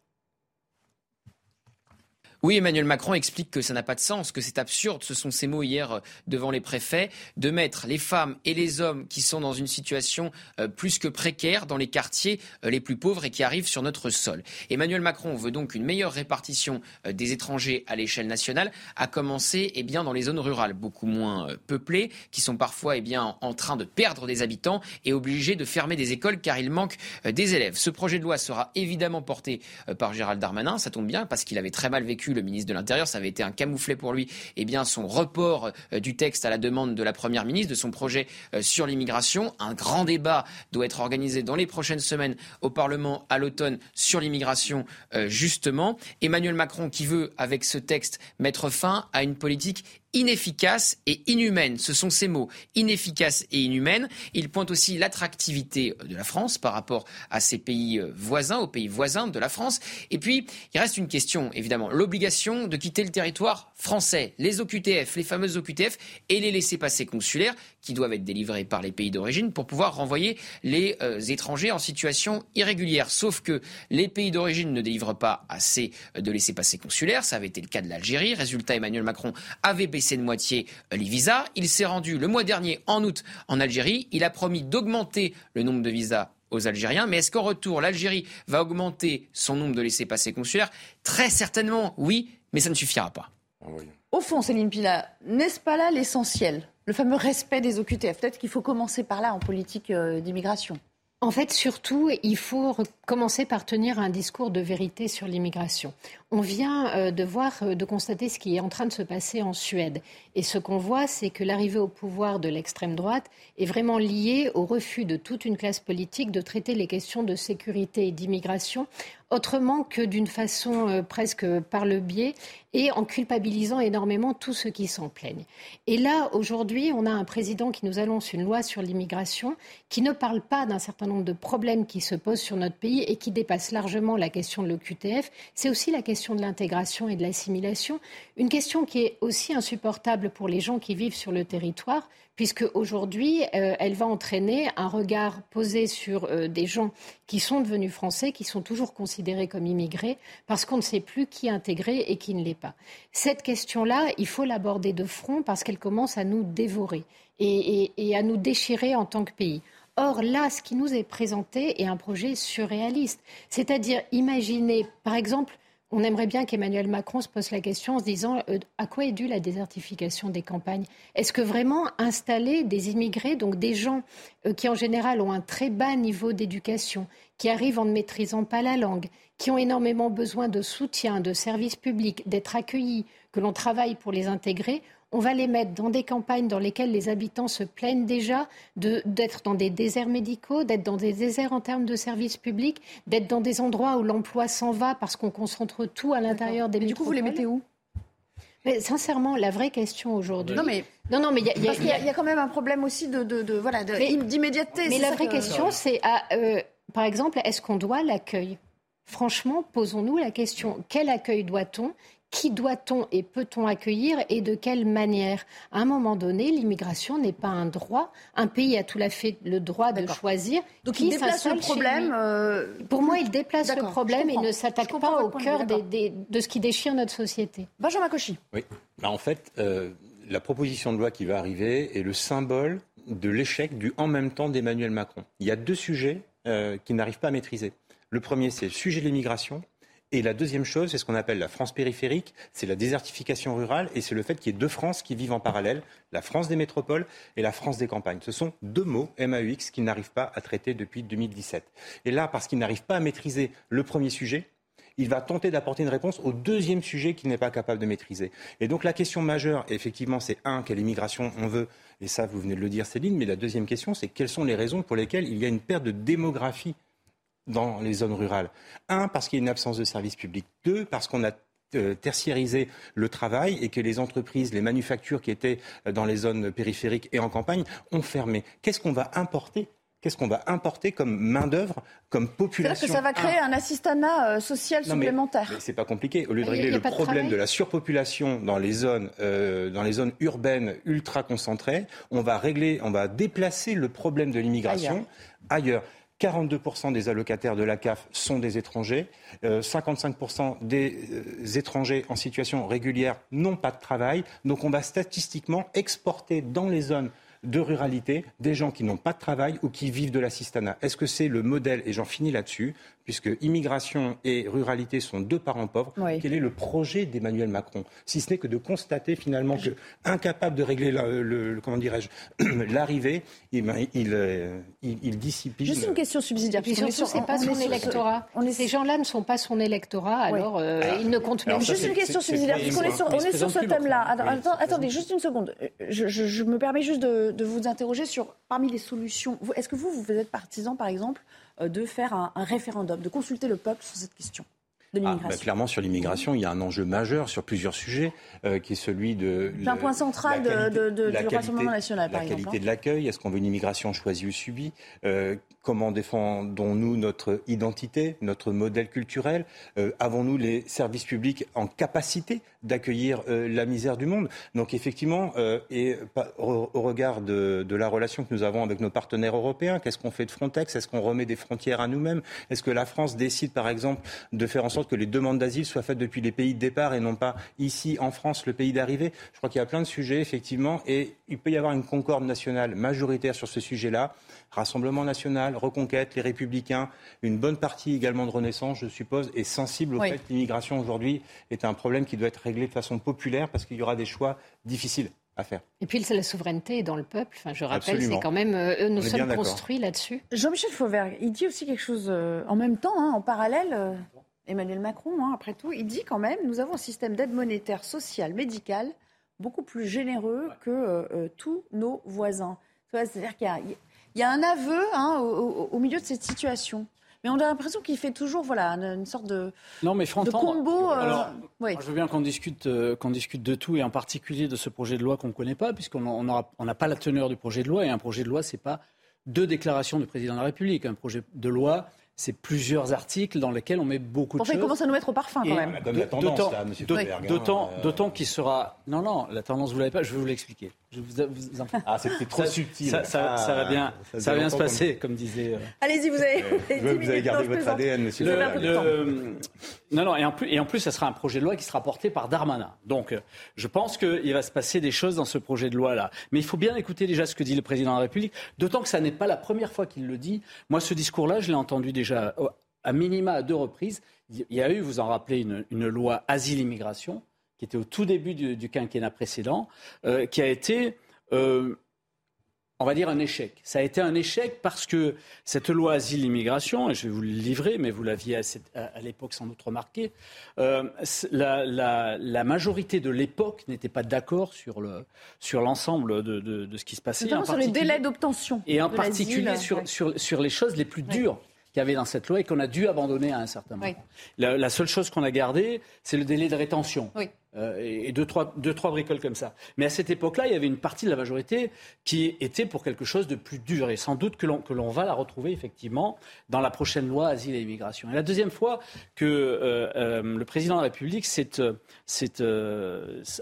Oui, Emmanuel Macron explique que ça n'a pas de sens, que c'est absurde, ce sont ses mots hier euh, devant les préfets, de mettre les femmes et les hommes qui sont dans une situation euh, plus que précaire dans les quartiers euh, les plus pauvres et qui arrivent sur notre sol. Emmanuel Macron veut donc une meilleure répartition des étrangers à l'échelle nationale, à commencer eh dans les zones rurales, beaucoup moins peuplées, qui sont parfois eh en train de perdre des habitants et obligés de fermer des écoles car il manque des élèves. Ce projet de loi sera évidemment porté par Gérald Darmanin, ça tombe bien parce qu'il avait très mal vécu le ministre de l'Intérieur. Ça avait été un camouflet pour lui. Eh bien, son report euh, du texte à la demande de la Première ministre, de son projet euh, sur l'immigration. Un grand débat doit être organisé dans les prochaines semaines au Parlement à l'automne sur l'immigration, euh, justement. Emmanuel Macron qui veut, avec ce texte, mettre fin à une politique inefficace et inhumaine. Ce sont ces mots, inefficace et inhumaine. Il pointe aussi l'attractivité de la France par rapport à ses pays euh, voisins, aux pays voisins de la France. Et puis, il reste une question, évidemment, l'obligation de quitter le territoire français, les OQTF, les fameuses OQTF et les laissés-passer consulaires qui doivent être délivrés par les pays d'origine pour pouvoir renvoyer les euh, étrangers en situation irrégulière. Sauf que les pays d'origine ne délivrent pas assez de laissés-passer consulaires. Ça avait été le cas de l'Algérie. Résultat, Emmanuel Macron avait baissé de moitié euh, les visas. Il s'est rendu le mois dernier, en août, en Algérie. Il a promis d'augmenter le nombre de visas aux Algériens. Mais est-ce qu'en retour, l'Algérie va augmenter son nombre de laissés-passer consulaires? Très certainement, oui, mais ça ne suffira pas. Au fond, Céline Pila, n'est-ce pas là l'essentiel? Le fameux respect des OQTF. Peut-être qu'il faut commencer par là en politique euh, d'immigration. En fait, surtout, il faut commencer par tenir un discours de vérité sur l'immigration. On vient euh, de voir, euh, de constater ce qui est en train de se passer en Suède. Et ce qu'on voit, c'est que l'arrivée au pouvoir de l'extrême droite est vraiment liée au refus de toute une classe politique de traiter les questions de sécurité et d'immigration autrement que d'une façon euh, presque par le biais et en culpabilisant énormément tous ceux qui s'en plaignent. Et là, aujourd'hui, on a un président qui nous annonce une loi sur l'immigration qui ne parle pas d'un certain nombre de problèmes qui se posent sur notre pays et qui dépasse largement la question de l'OQTF. C'est aussi la question de l'intégration et de l'assimilation, une question qui est aussi insupportable pour les gens qui vivent sur le territoire, puisque aujourd'hui, euh, elle va entraîner un regard posé sur euh, des gens qui sont devenus français, qui sont toujours considérés comme immigrés, parce qu'on ne sait plus qui est intégré et qui ne l'est pas. Cette question-là, il faut l'aborder de front parce qu'elle commence à nous dévorer et, et à nous déchirer en tant que pays. Or, là, ce qui nous est présenté est un projet surréaliste. C'est-à-dire, imaginez, par exemple, on aimerait bien qu'Emmanuel Macron se pose la question en se disant euh, à quoi est due la désertification des campagnes? Est-ce que vraiment installer des immigrés, donc des gens euh, qui en général ont un très bas niveau d'éducation, qui arrivent en ne maîtrisant pas la langue, qui ont énormément besoin de soutien, de services publics, d'être accueillis, que l'on travaille pour les intégrer, on va les mettre dans des campagnes dans lesquelles les habitants se plaignent déjà d'être dans des déserts médicaux, d'être dans des déserts en termes de services publics, d'être dans des endroits où l'emploi s'en va parce qu'on concentre tout à l'intérieur des métropoles. Du coup, vous les mettez où? Mais sincèrement, la vraie question aujourd'hui. Non, mais non, non, mais il y, a quand même un problème aussi de, de, voilà d'immédiateté. Mais, la vraie question, c'est euh, par exemple, est-ce qu'on doit l'accueil? Franchement, posons-nous la question quel accueil doit-on? Qui doit-on et peut-on accueillir et de quelle manière? À un moment donné, l'immigration n'est pas un droit. Un pays a tout à fait le droit de choisir. Donc il déplace le problème. Euh, Pour moi, il déplace le problème et ne s'attaque pas au cœur de ce qui déchire notre société. Benjamin Cauchy. Oui. Bah, en fait, euh, la proposition de loi qui va arriver est le symbole de l'échec du en même temps d'Emmanuel Macron. Il y a deux sujets euh, qu'il n'arrive pas à maîtriser. Le premier, c'est le sujet de l'immigration et la deuxième chose, c'est ce qu'on appelle la France périphérique, c'est la désertification rurale et c'est le fait qu'il y ait deux France qui vivent en parallèle, la France des métropoles et la France des campagnes. Ce sont deux mots, MAUX, qu'il n'arrive pas à traiter depuis 2017. Et là, parce qu'il n'arrive pas à maîtriser le premier sujet, il va tenter d'apporter une réponse au deuxième sujet qu'il n'est pas capable de maîtriser. Et donc la question majeure, effectivement, c'est un, quelle immigration on veut, et ça vous venez de le dire Céline, mais la deuxième question, c'est quelles sont les raisons pour lesquelles il y a une perte de démographie dans les zones rurales. Un, parce qu'il y a une absence de services publics. Deux, parce qu'on a euh, tertiarisé le travail et que les entreprises, les manufactures qui étaient euh, dans les zones périphériques et en campagne ont fermé. Qu'est-ce qu'on va importer? Qu'est-ce qu'on va importer comme main-d'œuvre, comme population C'est-à-dire que ça va créer un assistanat euh, social supplémentaire. Mais, c'est pas compliqué. Au lieu de régler le problème de, la surpopulation dans les zones, dans les zones urbaines ultra concentrées, on va régler, on va déplacer le problème de l'immigration ailleurs. 42% des allocataires de la CAF sont des étrangers. 55% euh, des euh, étrangers en situation régulière n'ont pas de travail. Donc on va statistiquement exporter dans les zones de ruralité des gens qui n'ont pas de travail ou qui vivent de l'assistanat. Est-ce que c'est le modèle, et j'en finis là-dessus, puisque immigration et ruralité sont deux parents pauvres, quel est le projet d'Emmanuel Macron? Si ce n'est que de constater finalement que, incapable de régler le, comment dirais-je, l'arrivée, eh ben, il, euh, il, il, Juste une question subsidiaire. Puis surtout, c'est pas son électorat. Ces gens-là ne sont pas son électorat, alors euh, ah. ils ne comptent même Juste une question subsidiaire, puisqu'on est sur, on est sur ce thème-là. Attendez, juste une seconde. Je, je me permets juste de, de vous interroger sur, parmi les solutions, est-ce que vous, vous êtes partisan, par exemple, de faire un, référendum, de consulter le peuple sur cette question de ah, bah, clairement, sur l'immigration, il y a un enjeu majeur sur plusieurs sujets, euh, qui est celui de. un point central de, du Rassemblement national, par exemple. La qualité hein. de l'accueil, est-ce qu'on veut une immigration choisie ou subie euh, Comment défendons-nous notre identité, notre modèle culturel Avons-nous les services publics en capacité d'accueillir la misère du monde? Donc, effectivement, et au, regard de, de la relation que nous avons avec nos partenaires européens, qu'est-ce qu'on fait de Frontex? Est-ce qu'on remet des frontières à nous-mêmes? Est-ce que la France décide, par exemple, de faire en sorte que les demandes d'asile soient faites depuis les pays de départ et non pas ici en France, le pays d'arrivée. Je crois qu'il y a plein de sujets, effectivement, et il peut y avoir une concorde nationale majoritaire sur ce sujet-là. Rassemblement national, Reconquête, les Républicains, une bonne partie également de Renaissance, je suppose, est sensible au fait que l'immigration aujourd'hui est un problème qui doit être réglé de façon populaire parce qu'il y aura des choix difficiles. À faire. Et puis la souveraineté dans le peuple. Enfin, je rappelle, c'est quand même euh, nous sommes construits là-dessus. Jean-Michel Fauvergue, il dit aussi quelque chose euh, en même temps, hein, en parallèle. Euh, Emmanuel Macron, hein, après tout, il dit quand même nous avons un système d'aide monétaire, sociale, médicale beaucoup plus généreux que euh, euh, tous nos voisins. C'est-à-dire qu'il y, a un aveu hein, au, milieu de cette situation. Mais on a l'impression qu'il fait toujours voilà, une, sorte de, non, mais de combo. Euh, je veux bien qu'on discute, qu'on discute de tout, et en particulier de ce projet de loi qu'on ne connaît pas, puisqu'on n'a pas la teneur du projet de loi. Et un projet de loi, ce n'est pas deux déclarations du président de la République. Un projet de loi, c'est plusieurs articles dans lesquels on met beaucoup de choses. il commence à nous mettre au parfum quand même. D'autant qu'il sera. Non, non, la tendance, vous ne l'avez pas, je vais vous l'expliquer. Ah, c'était trop subtil. Ça, va bien, ça, va bien se passer, comme, disait. Euh, Allez-y, vous avez. vous avez gardé votre ADN, monsieur. Le, Non, non, et en, plus, et en plus, ça sera un projet de loi qui sera porté par Darmanin. Donc, euh, je pense qu'il va se passer des choses dans ce projet de loi-là. Mais il faut bien écouter déjà ce que dit le président de la République, d'autant que ça n'est pas la première fois qu'il le dit. Moi, ce discours-là, je l'ai entendu déjà à minima à deux reprises. Il y a eu, vous en rappelez, une, loi asile-immigration qui était au tout début du, quinquennat précédent, euh, qui a été euh, on va dire, un échec. Ça a été un échec parce que cette loi asile-immigration, et je vais vous le livrer, mais vous l'aviez à, l'époque sans doute remarqué, euh, la, majorité de l'époque n'était pas d'accord sur, l'ensemble de, ce qui se passait. Notamment sur les délais d'obtention. Et en particulier sur, les choses les plus dures qu'il y avait dans cette loi et qu'on a dû abandonner à un certain moment. La, la, seule chose qu'on a gardée, c'est le délai de rétention. Oui. Euh, et deux trois, bricoles comme ça. Mais à cette époque-là, il y avait une partie de la majorité qui était pour quelque chose de plus dur. Et sans doute que l'on, va la retrouver effectivement dans la prochaine loi Asile et Immigration. Et la deuxième fois que euh, euh, le président de la République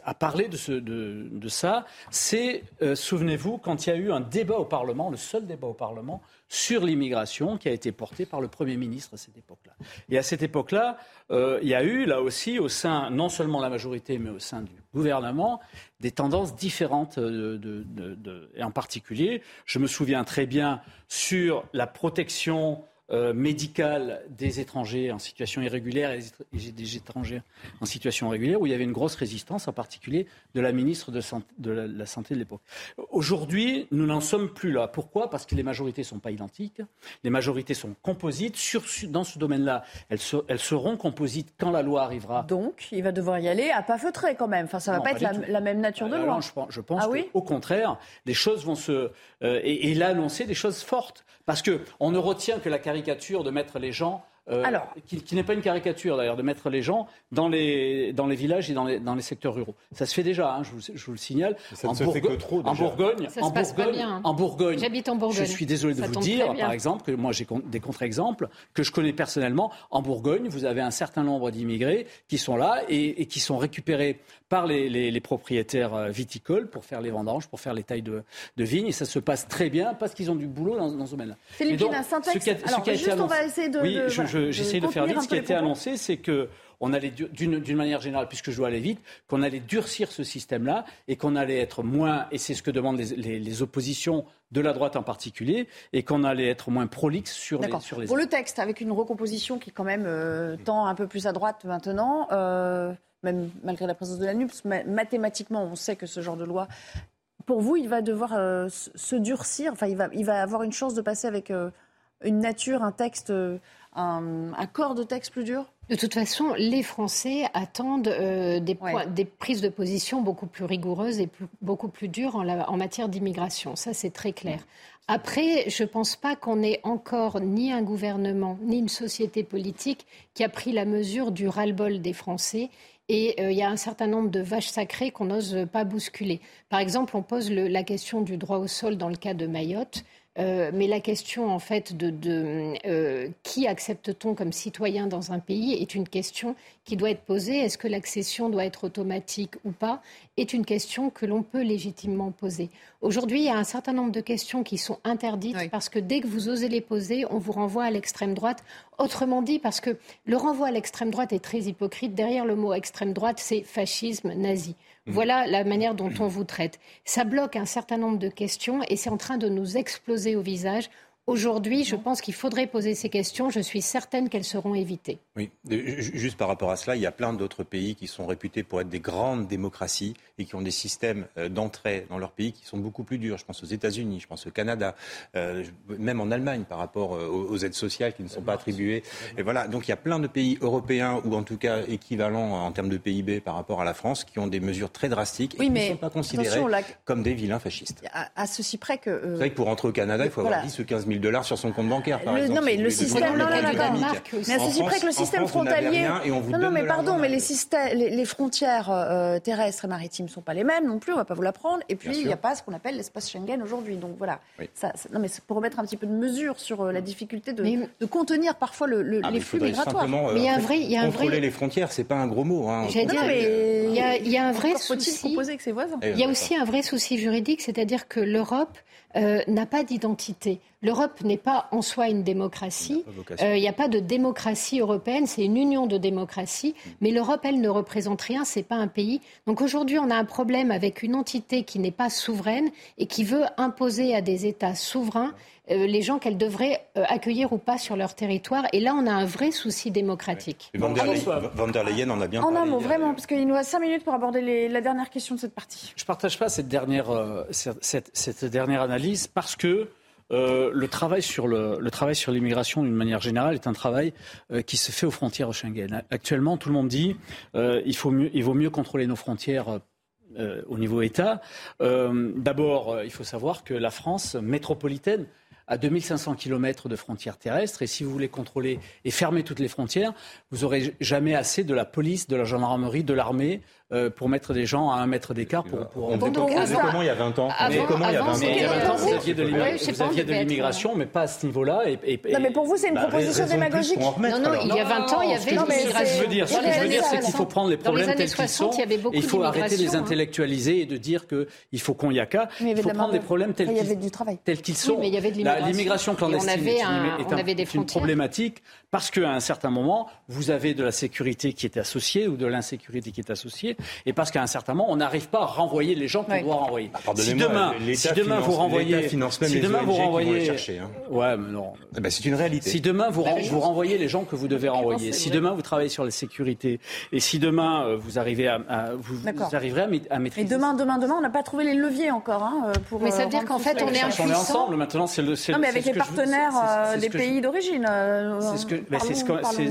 a parlé de, de, ça, c'est, souvenez-vous, quand il y a eu un débat au Parlement, le seul débat au Parlement, sur l'immigration qui a été porté par le Premier ministre à cette époque-là. Et à cette époque-là, il y a eu là aussi au sein non seulement la majorité, mais au sein du gouvernement, des tendances différentes. De, et en particulier, je me souviens très bien sur la protection euh, médicale des étrangers en situation irrégulière et des étrangers en situation régulière, où il y avait une grosse résistance, en particulier de la ministre de, de la, Santé de l'époque. Aujourd'hui, nous n'en sommes plus là. Pourquoi? Parce que les majorités ne sont pas identiques, les majorités sont composites. Sur, dans ce domaine-là, elles, elles, seront composites quand la loi arrivera. Donc, il va devoir y aller à pas feutré quand même. Enfin, ça ne va pas, être la, même nature de euh, loi. je pense, je pense ah qu'au contraire, les choses vont se... Euh, et, et il a annoncé des choses fortes. Parce qu'on ne retient que la caricature de mettre les gens euh, qui, n'est pas une caricature d'ailleurs, de mettre les gens dans les, dans les villages et dans les, dans les secteurs ruraux. Ça se fait déjà, hein, je, vous, je, vous, le signale. Ça en, Bourgogne, que trop, en Bourgogne, en Bourgogne, hein. en Bourgogne, J'habite en Bourgogne. Je suis désolé de vous dire, par exemple, que moi j'ai des contre-exemples que je connais personnellement. En Bourgogne, vous avez un certain nombre d'immigrés qui sont là et, et, qui sont récupérés par les, les, les, propriétaires euh, viticoles pour faire les vendanges, pour faire les tailles de, de vignes. Et ça se passe très bien parce qu'ils ont du boulot dans, dans ce domaine-là. Philippine, un syntaxe. Alors, juste, on va essayer de. Oui, j'essaie de, de faire vite ce qui a été annoncé, c'est que on allait d'une manière générale, puisque je dois aller vite, qu'on allait durcir ce système-là et qu'on allait être moins, et c'est ce que demandent les, oppositions de la droite en particulier, et qu'on allait être moins prolixe sur les, sur les. Pour le texte, avec une recomposition qui quand même euh, tend un peu plus à droite maintenant, euh, même malgré la présence de la NUPS, mathématiquement, on sait que ce genre de loi pour vous, il va devoir euh, se durcir. Enfin, il va, il va avoir une chance de passer avec une nature, un texte un, corps de texte plus dur? De toute façon, les Français attendent euh, des, des, prises de position beaucoup plus rigoureuses et beaucoup plus dures en, en matière d'immigration. Ça, c'est très clair. Après, je ne pense pas qu'on ait encore ni un gouvernement, ni une société politique qui a pris la mesure du ras-le-bol des Français et euh, il y a un certain nombre de vaches sacrées qu'on n'ose pas bousculer. Par exemple, on pose la question du droit au sol dans le cas de Mayotte. Euh, mais la question, en fait, de, euh, qui accepte-t-on comme citoyen dans un pays est une question qui doit être posée. Est-ce que l'accession doit être automatique ou pas Est une question que l'on peut légitimement poser. Aujourd'hui, il y a un certain nombre de questions qui sont interdites parce que dès que vous osez les poser, on vous renvoie à l'extrême droite. Autrement dit, parce que le renvoi à l'extrême droite est très hypocrite. Derrière le mot extrême droite, c'est fascisme, nazi. Mmh. Voilà la manière dont on vous traite. Ça bloque un certain nombre de questions et c'est en train de nous exploser au visage. Aujourd'hui, je pense qu'il faudrait poser ces questions. Je suis certaine qu'elles seront évitées. Oui, juste par rapport à cela, il y a plein d'autres pays qui sont réputés pour être des grandes démocraties et qui ont des systèmes euh, d'entrée dans leur pays qui sont beaucoup plus durs. Je pense aux États-Unis, je pense au Canada, euh, même en Allemagne par rapport euh, aux aides sociales qui ne sont pas attribuées. Et voilà, donc il y a plein de pays européens ou en tout cas équivalents en termes de PIB par rapport à la France qui ont des mesures très drastiques et qui ne sont pas considérés comme des vilains fascistes. À, ceci près que. C'est vrai que pour rentrer au Canada, il faut avoir 10 ou 15 000 dollars sur son compte bancaire, par exemple. Non, mais le système. Non, mais à ceci près que le système frontalier. Non, non, mais pardon, mais les frontières euh, terrestres et maritimes ne sont pas les mêmes non plus, on ne va pas vous l'apprendre. Et puis, il n'y a pas ce qu'on appelle l'espace Schengen aujourd'hui. Donc voilà. Ça, non, mais c'est pour remettre un petit peu de mesure sur euh, la difficulté de, de contenir parfois le, ah, les flux migratoires. Euh, mais il y a un vrai. Il y a un contrôler les frontières, c'est pas un gros mot. Hein. Dire, mais il y a, il y a un vrai souci. Composer avec ses voisins. Il y a aussi un vrai souci juridique, c'est-à-dire que l'Europe n'a pas d'identité. l'Europe n'est pas en soi une démocratie. Il n'y a, pas de démocratie européenne, c'est une union de démocratie. Mais l'Europe, elle, ne représente rien, c'est pas un pays. Donc aujourd'hui, on a un problème avec une entité qui n'est pas souveraine et qui veut imposer à des États souverains euh, les gens qu'elles devraient euh, accueillir ou pas sur leur territoire. Et là, on a un vrai souci démocratique. Van, der Leyen en a bien parlé. En un mot, vraiment, parce qu'il nous reste cinq minutes pour aborder la dernière question de cette partie. Je ne partage pas cette dernière, euh, cette, dernière analyse parce que le travail sur le, travail sur l'immigration d'une manière générale est un travail qui se fait aux frontières Schengen. Actuellement, tout le monde dit il faut mieux, il vaut mieux contrôler nos frontières au niveau État. D'abord, il faut savoir que la France métropolitaine à 2500 km de frontières terrestres. Et si vous voulez contrôler et fermer toutes les frontières, vous n'aurez jamais assez de la police, de la gendarmerie, de l'armée, euh, pour mettre des gens à un mètre d'écart. Pour, pour... On faisait, comment il y a 20 ans comment il y a 20 ans, Vous aviez de l'immigration, mais pas à ce niveau-là. Et, non, mais pour vous, c'est une bah, proposition démagogique. non, non, il y a 20 ans, il y avait l'immigration. Ce que je veux dire, ce que je veux dire, c'est qu'il faut prendre les problèmes tels qu'ils sont. Il faut arrêter de les hein. intellectualiser et de dire qu'il faut qu'on y a qu'à. Il faut prendre les problèmes tels qu'ils sont. L'immigration clandestine est une problématique parce qu'à un certain moment, vous avez de la sécurité qui est associée ou de l'insécurité qui est associée et parce qu'à un certain moment, on n'arrive pas à renvoyer les gens qu'on doit renvoyer. Bah, si demain, si demain vous renvoyez, si demain vous renvoyez, chercher, hein. ouais, mais non. Eh ben, c'est une réalité. Si demain vous, vous renvoyez les gens que vous devez renvoyer, si demain vous travaillez sur la sécurité, et si demain euh, vous arrivez à, vous, arriverez à, maîtriser. Et demain, demain, demain, on n'a pas trouvé les leviers encore hein, euh, pour. Mais ça veut euh, dire qu'en fait, on est ensemble. Maintenant, c'est le. Non, mais avec les partenaires des pays d'origine.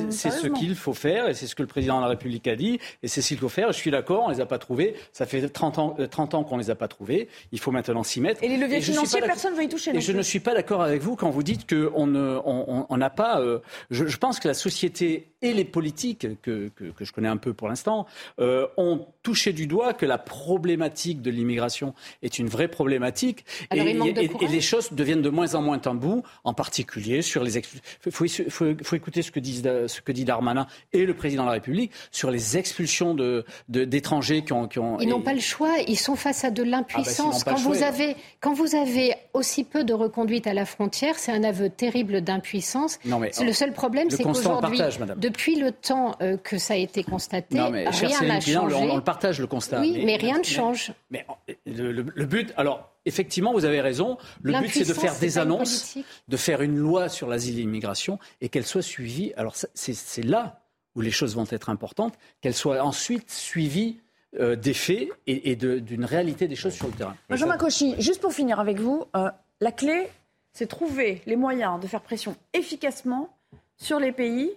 C'est ce qu'il faut faire, et c'est ce que le président de la République a dit, et c'est ce qu'il faut faire. Je suis d'accord, on les a pas trouvés ça fait 30 ans, 30 euh, ans qu'on les a pas trouvés. Il faut maintenant s'y mettre. Et les leviers financiers, personne ne veut y toucher. Et je ne suis pas d'accord avec vous quand vous dites qu'on n'a on, on, pas. Euh, je, pense que la société et les politiques, que, que, que je connais un peu pour l'instant, euh, ont touché du doigt que la problématique de l'immigration est une vraie problématique. et, et, les choses deviennent de moins en moins tabous, en particulier sur les. Il faut, faut, faut, écouter ce que, dit, ce que dit Darmanin et le président de la République sur les expulsions d'étrangers de, qui ont ils n'ont pas le choix, ils sont face à de l'impuissance. Ah bah, quand, vous avez, quand vous avez aussi peu de reconduite à la frontière, c'est un aveu terrible d'impuissance. Le seul problème, c'est qu'aujourd'hui, depuis le temps euh, que ça a été constaté, rien n'a changé. On, le partage, le constat. Oui, mais, rien ne change. Mais, le, but, alors, effectivement, vous avez raison. Le but, c'est de faire des annonces, de faire une loi sur l'asile et l'immigration et qu'elle soit suivie. Alors, c'est là où les choses vont être importantes, qu'elle soit ensuite suivie euh, des faits et, d'une réalité des choses sur le terrain. Jean Cauchy, juste pour finir avec vous, euh, la clé, c'est trouver les moyens de faire pression efficacement sur les pays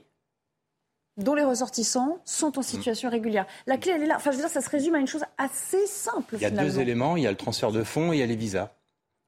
dont les ressortissants sont en situation régulière. La clé, elle est là. Enfin, je veux dire, ça se résume à une chose assez simple. Il y a deux éléments. Il y a le transfert de fonds et il y a les visas.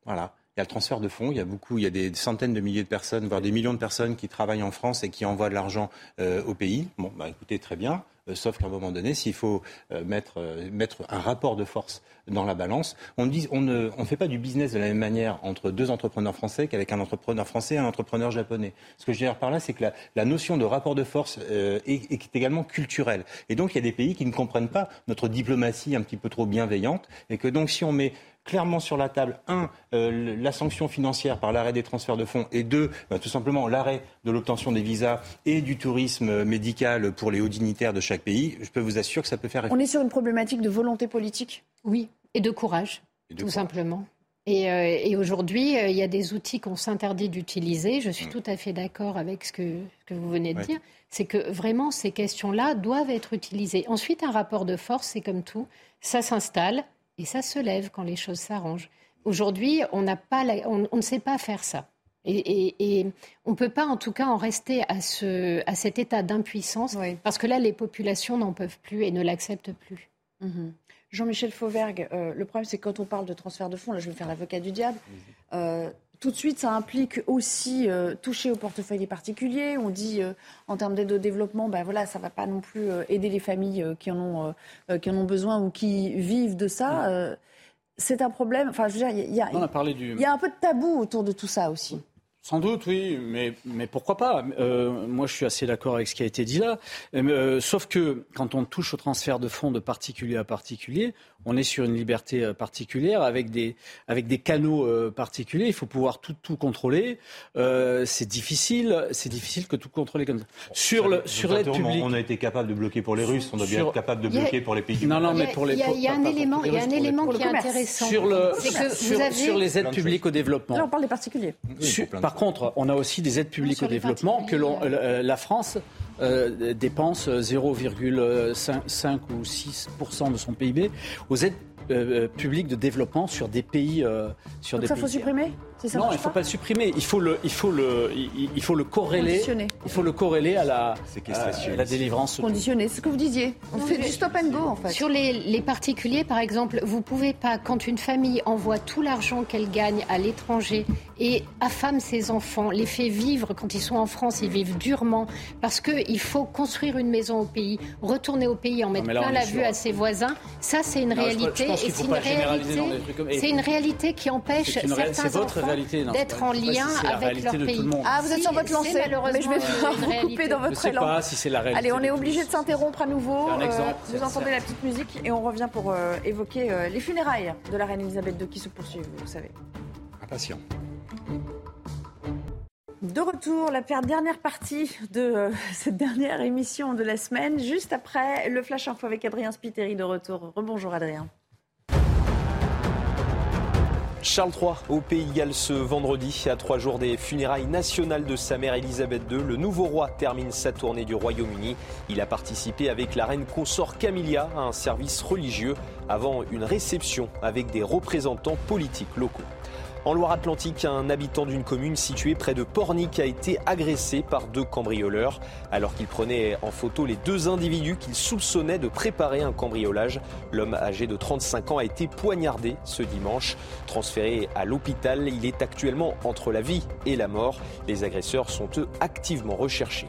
Voilà. Il y a le transfert de fonds, il y a beaucoup, il y a des centaines de milliers de personnes, voire des millions de personnes qui travaillent en France et qui envoient de l'argent euh, au pays. Bon, bah écoutez, très bien. Euh, sauf qu'à un moment donné, s'il faut euh, mettre, euh, mettre un rapport de force dans la balance, on ne fait pas du business de la même manière entre deux entrepreneurs français qu'avec un entrepreneur français et un entrepreneur japonais. Ce que je veux dire par là, c'est que la, notion de rapport de force est, également culturelle. Et donc, il y a des pays qui ne comprennent pas notre diplomatie un petit peu trop bienveillante et que donc, si on met clairement sur la table, un, la sanction financière par l'arrêt des transferts de fonds, et deux, bah, tout simplement l'arrêt de l'obtention des visas et du tourisme médical pour les hauts dignitaires de chaque pays, je peux vous assurer que ça peut faire On est sur une problématique de volonté politique Oui, et de courage, tout simplement. Et, euh, aujourd'hui, euh, il y a des outils qu'on s'interdit d'utiliser. Je suis mm. tout à fait d'accord avec ce que, vous venez de dire. C'est que vraiment, ces questions-là doivent être utilisées. Ensuite, un rapport de force, c'est comme tout. Ça s'installe, et ça se lève quand les choses s'arrangent. Aujourd'hui, on, pas on, ne sait pas faire ça. Et, on ne peut pas, en tout cas, en rester à, ce, à cet état d'impuissance, parce que là, les populations n'en peuvent plus et ne l'acceptent plus. Mhm. Jean-Michel Fauvergue, euh, le problème, c'est quand on parle de transfert de fonds, là, je vais faire l'avocat du diable, euh, tout de suite, ça implique aussi euh, toucher au portefeuille des particuliers. On dit, en termes d'aide au développement, ben voilà, ça ne va pas non plus aider les familles qui, en ont, qui en ont besoin ou qui vivent de ça. c'est un problème. Enfin, je veux dire, y, il y a un peu de tabou autour de tout ça aussi. Sans doute, oui, mais, mais pourquoi pas? Euh, Moi, je suis assez d'accord avec ce qui a été dit là. Euh, sauf que quand on touche au transfert de fonds de particulier à particulier, on est sur une liberté euh, particulière avec des, avec des canaux euh, particuliers. Il faut pouvoir tout, tout contrôler. Euh, c'est difficile, c'est difficile que tout contrôler comme ça. Sur le, sur l'aide publique, on a été capable de bloquer pour les Russes. On doit bien être capable de bloquer pour les pays du Non, non, mais pour les. Il y a, un élément, il y a un élément qui est intéressant. Sur le, sur, sur, les aides publiques au développement. Là, on parle des particuliers. Par contre, on a aussi des aides publiques au développement que la France euh, dépense 0,5 ou 6% de son PIB aux aides euh, publiques de développement sur des pays. Euh, sur Donc des ça, faut supprimer? Non, il ne faut pas le supprimer. Il faut le, il faut le, il faut le corréler. Il faut le corréler à la, à la délivrance. Conditionner, c'est ce que vous disiez. On fait du stop and go en fait. Sur les, les particuliers, par exemple, vous pouvez pas, quand une famille envoie tout l'argent qu'elle gagne à l'étranger et affame ses enfants, les fait vivre quand ils sont en France, ils vivent durement parce qu'il faut construire une maison au pays, retourner au pays, en mettre plein la vue à ses voisins. Ça, c'est une réalité. et c'est une réalité. C'est une réalité qui empêche certains enfants d'être en lien avec leur pays. Ah, vous êtes sur votre lancée, mais je vais vous couper dans votre élan. Pas si c'est la réalité. Allez, on est obligé de s'interrompre à nouveau. Euh, vous entendez la petite musique et on revient pour euh, évoquer euh, les funérailles de la reine Elisabeth II qui se poursuivent, vous savez. Impatient. De retour, la dernière partie de cette dernière émission de la semaine, juste après le Flash Info avec Adrien Spiteri de retour. Rebonjour Adrien. Charles III au Pays de Galles ce vendredi, à trois jours des funérailles nationales de sa mère Elisabeth II. Le nouveau roi termine sa tournée du Royaume-Uni. Il a participé avec la reine consort Camilla à un service religieux avant une réception avec des représentants politiques locaux. En Loire-Atlantique, un habitant d'une commune située près de Pornic a été agressé par deux cambrioleurs. Alors qu'il prenait en photo les deux individus qu'il soupçonnait de préparer un cambriolage, l'homme âgé de 35 ans a été poignardé ce dimanche. Transféré à l'hôpital, il est actuellement entre la vie et la mort. Les agresseurs sont eux activement recherchés.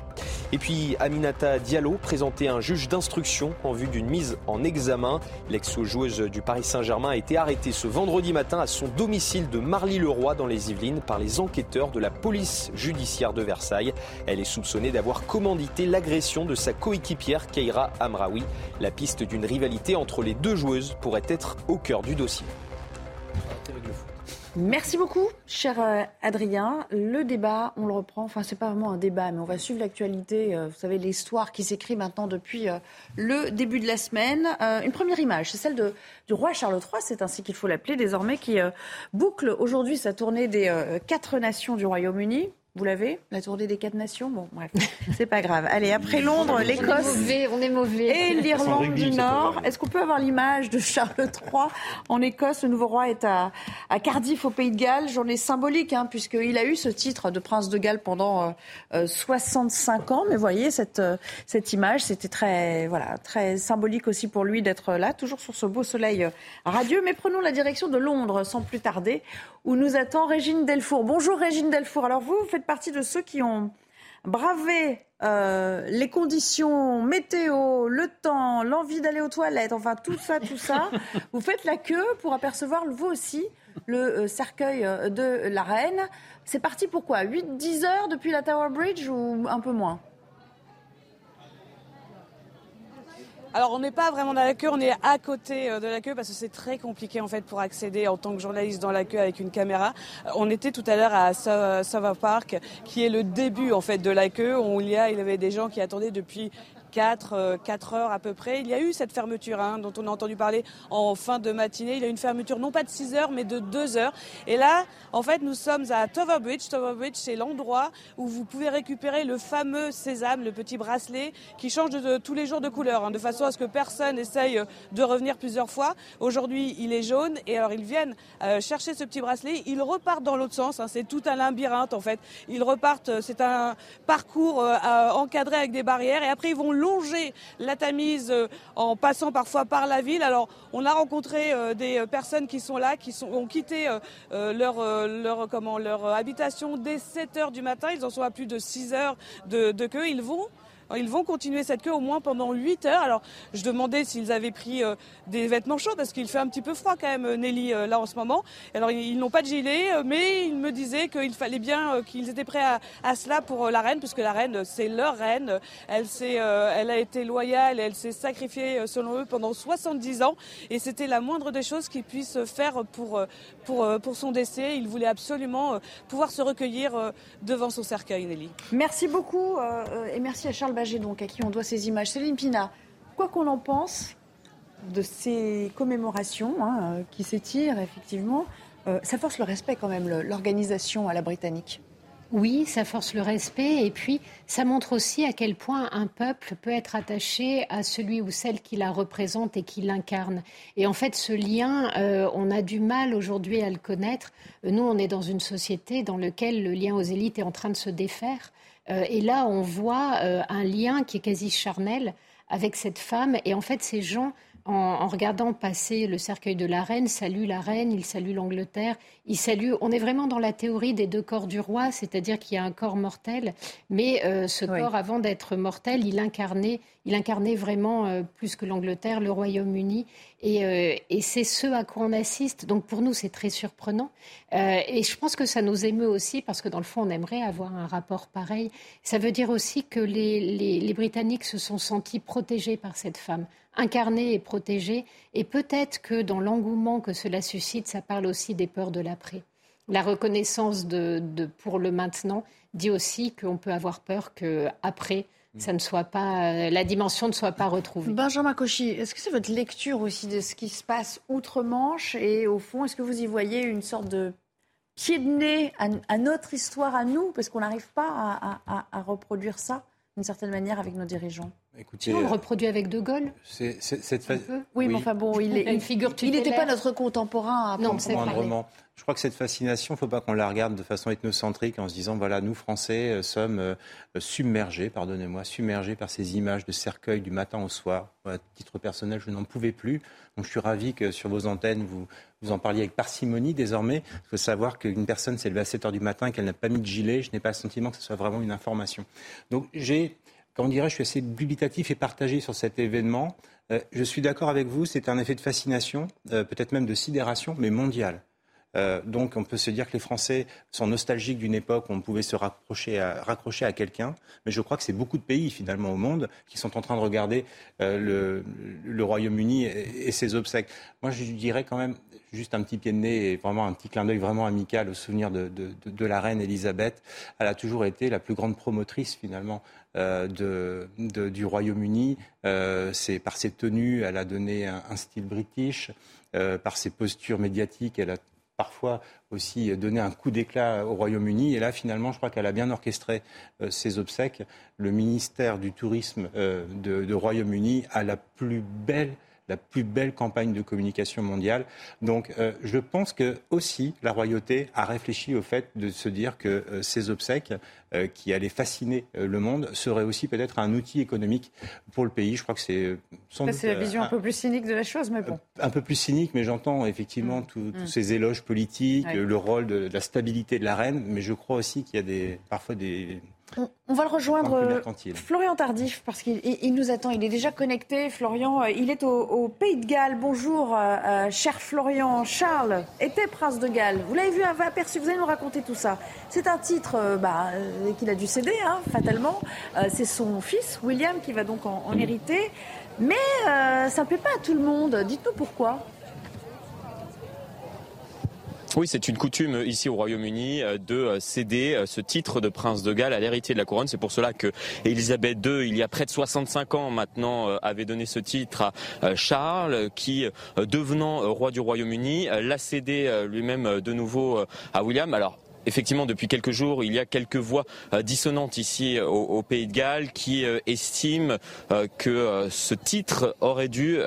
Et puis Aminata Diallo présentait un juge d'instruction en vue d'une mise en examen. L'ex-joueuse du Paris Saint-Germain a été arrêtée ce vendredi matin à son domicile de Marly-le-Roi dans les Yvelines par les enquêteurs de la police judiciaire de Versailles. Elle est soupçonnée d'avoir commandité l'agression de sa coéquipière Keira Amraoui. La piste d'une rivalité entre les deux joueuses pourrait être au cœur du dossier. Merci beaucoup, cher euh, Adrien. Le débat, on le reprend. Enfin, c'est pas vraiment un débat, mais on va suivre l'actualité. Euh, vous savez, l'histoire qui s'écrit maintenant depuis euh, le début de la semaine. Une première image, c'est celle de, du roi Charles III, c'est ainsi qu'il faut l'appeler désormais, qui boucle aujourd'hui sa tournée des quatre nations du Royaume-Uni. Vous l'avez La tournée des quatre nations Bon, bref, c'est pas grave. Allez, après Londres, l'Écosse. On est mauvais, Et l'Irlande du Nord. Est-ce qu'on peut avoir l'image de Charles III en Écosse Le nouveau roi est à, à Cardiff, au Pays de Galles. Journée symbolique, hein, puisqu'il a eu ce titre de prince de Galles pendant euh, 65 ans. Mais voyez, cette, euh, cette image, c'était très, voilà, très symbolique aussi pour lui d'être là, toujours sur ce beau soleil euh, radieux. Mais prenons la direction de Londres sans plus tarder, où nous attend Régine Delfour. Bonjour Régine Delfour. Alors vous, vous faites partie de ceux qui ont bravé euh, les conditions météo, le temps, l'envie d'aller aux toilettes, enfin tout ça, tout ça. vous faites la queue pour apercevoir vous aussi le euh, cercueil euh, de la reine. C'est parti pour quoi? 8-10 heures depuis la Tower Bridge ou un peu moins? Alors on n'est pas vraiment dans la queue, on est à côté euh, de la queue parce que c'est très compliqué en fait pour accéder en tant que journaliste dans la queue avec une caméra. Euh, on était tout à l'heure à Sava Park qui est le début en fait de la queue où il y a il y avait des gens qui attendaient depuis 4, 4 euh, heures à peu près. Il y a eu cette fermeture hein, dont on a entendu parler en fin de matinée. Il y a eu une fermeture non pas de 6 heures mais de 2 heures. Et là, en fait, nous sommes à Tower Bridge. Bridge, c'est l'endroit où vous pouvez récupérer le fameux sésame, le petit bracelet qui change de, tous les jours de couleur, hein, de façon à ce que personne essaye de revenir plusieurs fois. Aujourd'hui, il est jaune et alors ils viennent euh, chercher ce petit bracelet. Ils repartent dans l'autre sens. Hein, c'est tout un labyrinthe en fait. Ils repartent. Euh, c'est un parcours encadré avec des barrières et après ils vont longer la Tamise euh, en passant parfois par la ville. Alors, on a rencontré euh, des euh, personnes qui sont là, qui ont quitté leur habitation dès 7 heures du matin. Ils en sont à plus de 6 heures de, queue. Ils vont ils vont continuer cette queue au moins pendant 8 heures. Alors, je demandais s'ils avaient pris euh, des vêtements chauds parce qu'il fait un petit peu froid quand même, Nelly, euh, là en ce moment. Alors, ils, n'ont pas de gilet, euh, mais ils me disaient qu'il fallait bien qu'ils étaient prêts à, cela pour la reine, puisque la reine, c'est leur reine. Elle, elle a été loyale, elle s'est sacrifiée, selon eux, pendant 70 ans. Et c'était la moindre des choses qu'ils puissent faire pour, pour, pour son décès. Ils voulaient absolument pouvoir se recueillir devant son cercueil, Nelly. Merci beaucoup et merci à Charles Donc, à qui on doit ces images. Céline Pina, quoi qu'on en pense de ces commémorations hein, euh, qui s'étirent, effectivement, euh, ça force le respect quand même, l'organisation à la britannique. Oui, ça force le respect et puis ça montre aussi à quel point un peuple peut être attaché à celui ou celle qui la représente et qui l'incarne. Et en fait, ce lien, euh, on a du mal aujourd'hui à le connaître. Nous, on est dans une société dans laquelle le lien aux élites est en train de se défaire. Euh, et là, on voit euh, un lien qui est quasi charnel avec cette femme. Et en fait, ces gens, en, regardant passer le cercueil de la reine, saluent la reine, ils saluent l'Angleterre, ils saluent. On est vraiment dans la théorie des deux corps du roi, c'est-à-dire qu'il y a un corps mortel, mais euh, ce corps, avant d'être mortel, il incarnait, il incarnait vraiment plus que l'Angleterre, le Royaume-Uni. Euh, et, c'est ce à quoi on assiste. Donc pour nous, c'est très surprenant. Euh, et je pense que ça nous émeut aussi parce que dans le fond, on aimerait avoir un rapport pareil. Ça veut dire aussi que les, Britanniques se sont sentis protégés par cette femme, incarnée et protégée. Et peut-être que dans l'engouement que cela suscite, ça parle aussi des peurs de l'après. La reconnaissance de, pour le maintenant dit aussi qu'on peut avoir peur qu'après, ça ne soit pas, euh, la dimension ne soit pas retrouvée. Benjamin Cauchy, est-ce que c'est votre lecture aussi de ce qui se passe outre-Manche Et au fond, est-ce que vous y voyez une sorte de pied de nez à, notre histoire, à nous Parce qu'on n'arrive pas à reproduire ça d'une certaine manière avec nos dirigeants? Écoutez, on le reproduit avec De Gaulle. C'est, cette oui, mais enfin bon, il est une figure Il n'était pas notre contemporain. À non, c'est vraiment. Je crois que cette fascination, il ne faut pas qu'on la regarde de façon ethnocentrique en se disant voilà, nous Français euh, sommes euh, submergés, pardonnez-moi, submergés par ces images de cercueil du matin au soir. À titre personnel, je n'en pouvais plus. Donc je suis ravi que sur vos antennes, vous, vous en parliez avec parcimonie désormais. Il faut savoir qu'une personne s'est levée à 7 heures du matin et qu'elle n'a pas mis de gilet. Je n'ai pas le sentiment que ce soit vraiment une information. Donc j'ai on dirait, je suis assez dubitatif et partagé sur cet événement. Euh, je suis d'accord avec vous, c'est un effet de fascination, euh, peut-être même de sidération, mais mondial. Euh, donc on peut se dire que les Français sont nostalgiques d'une époque où on pouvait se raccrocher à, quelqu'un, mais je crois que c'est beaucoup de pays finalement au monde qui sont en train de regarder le, Royaume-Uni et, ses obsèques. Moi je dirais quand même juste un petit pied de nez et vraiment un petit clin d'œil vraiment amical au souvenir de, la reine Elisabeth. Elle a toujours été la plus grande promotrice finalement euh, du Royaume-Uni. Euh, c'est par ses tenues, elle a donné un, style british. Euh, par ses postures médiatiques, elle a parfois aussi donné un coup d'éclat au Royaume-Uni. Et là, finalement, je crois qu'elle a bien orchestré ses obsèques. Le ministère du Tourisme de, de Royaume-Uni a la plus belle la plus belle campagne de communication mondiale. Donc euh, je pense que aussi la royauté a réfléchi au fait de se dire que euh, ces obsèques euh, qui allaient fasciner le monde seraient aussi peut-être un outil économique pour le pays. Je crois que c'est C'est la vision un, peu plus cynique de la chose, mais bon. Un peu plus cynique, mais j'entends effectivement mm. tous mm. ces éloges politiques, le rôle de, de, la stabilité de la reine, mais je crois aussi qu'il y a des, parfois des on, va le rejoindre, euh, Florian Tardif, parce qu'il nous attend. Il est déjà connecté. Florian, euh, il est au, Pays de Galles. Bonjour, euh, cher Florian. Charles était prince de Galles. Vous l'avez vu, aperçu. Vous allez nous raconter tout ça. C'est un titre bah, qu'il a dû céder, hein, fatalement. C'est son fils, William, qui va donc en, en hériter. Mais ça ne plaît pas à tout le monde. Dites-nous pourquoi. Oui, c'est une coutume ici au Royaume-Uni euh, de euh, céder euh, ce titre de prince de Galles à l'héritier de la couronne. C'est pour cela que Élisabeth II, il y a près de 65 ans maintenant, avait donné ce titre à Charles, qui, devenant roi du Royaume-Uni, l'a cédé lui-même de nouveau à William. Alors, effectivement, depuis quelques jours, il y a quelques voix euh, dissonantes ici euh, au, Pays de Galles qui euh, estiment que ce titre aurait dû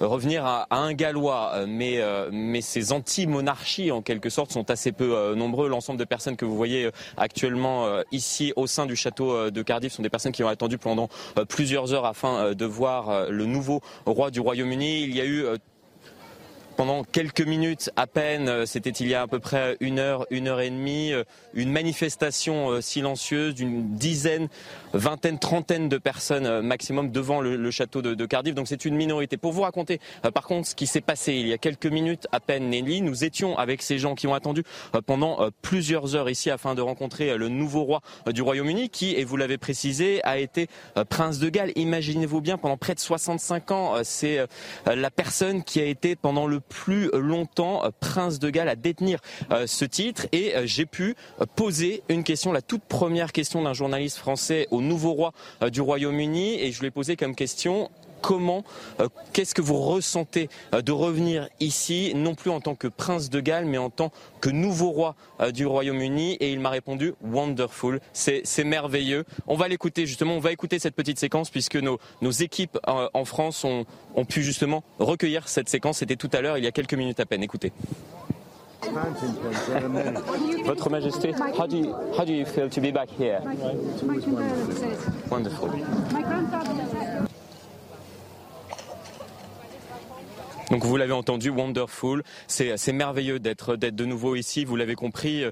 revenir à, un Gallois. Mais, mais ces anti-monarchies, en quelque sorte, sont assez peu nombreux. L'ensemble de personnes que vous voyez actuellement ici au sein du château de Cardiff sont des personnes qui ont attendu pendant plusieurs heures afin de voir le nouveau roi du Royaume-Uni. Il y a eu pendant quelques minutes à peine, c'était il y a à peu près une heure, une heure et demie, une manifestation silencieuse d'une dizaine, vingtaine, trentaine de personnes maximum devant le, château de, Cardiff. Donc c'est une minorité. Pour vous raconter par contre ce qui s'est passé il y a quelques minutes à peine, Nelly, nous étions avec ces gens qui ont attendu pendant plusieurs heures ici afin de rencontrer le nouveau roi du Royaume-Uni qui, et vous l'avez précisé, a été prince de Galles. Imaginez-vous bien, pendant près de 65 ans, c'est la personne qui a été pendant le plus longtemps prince de Galles à détenir ce titre. Et j'ai pu poser une question, la toute première question d'un journaliste français au nouveau roi du Royaume-Uni. Et je lui ai posé comme question comment, euh, qu'est-ce que vous ressentez euh, de revenir ici, non plus en tant que prince de Galles, mais en tant que nouveau roi euh, du Royaume-Uni? Et il m'a répondu wonderful, c'est merveilleux. On va l'écouter justement, on va écouter cette petite séquence puisque nos, nos équipes en France ont, ont pu justement recueillir cette séquence. C'était tout à l'heure, il y a quelques minutes à peine. Écoutez. Votre Majesté, how do you, how do you feel to be back here? Wonderful. Donc vous l'avez entendu, wonderful. C'est merveilleux d'être de nouveau ici. Vous l'avez compris,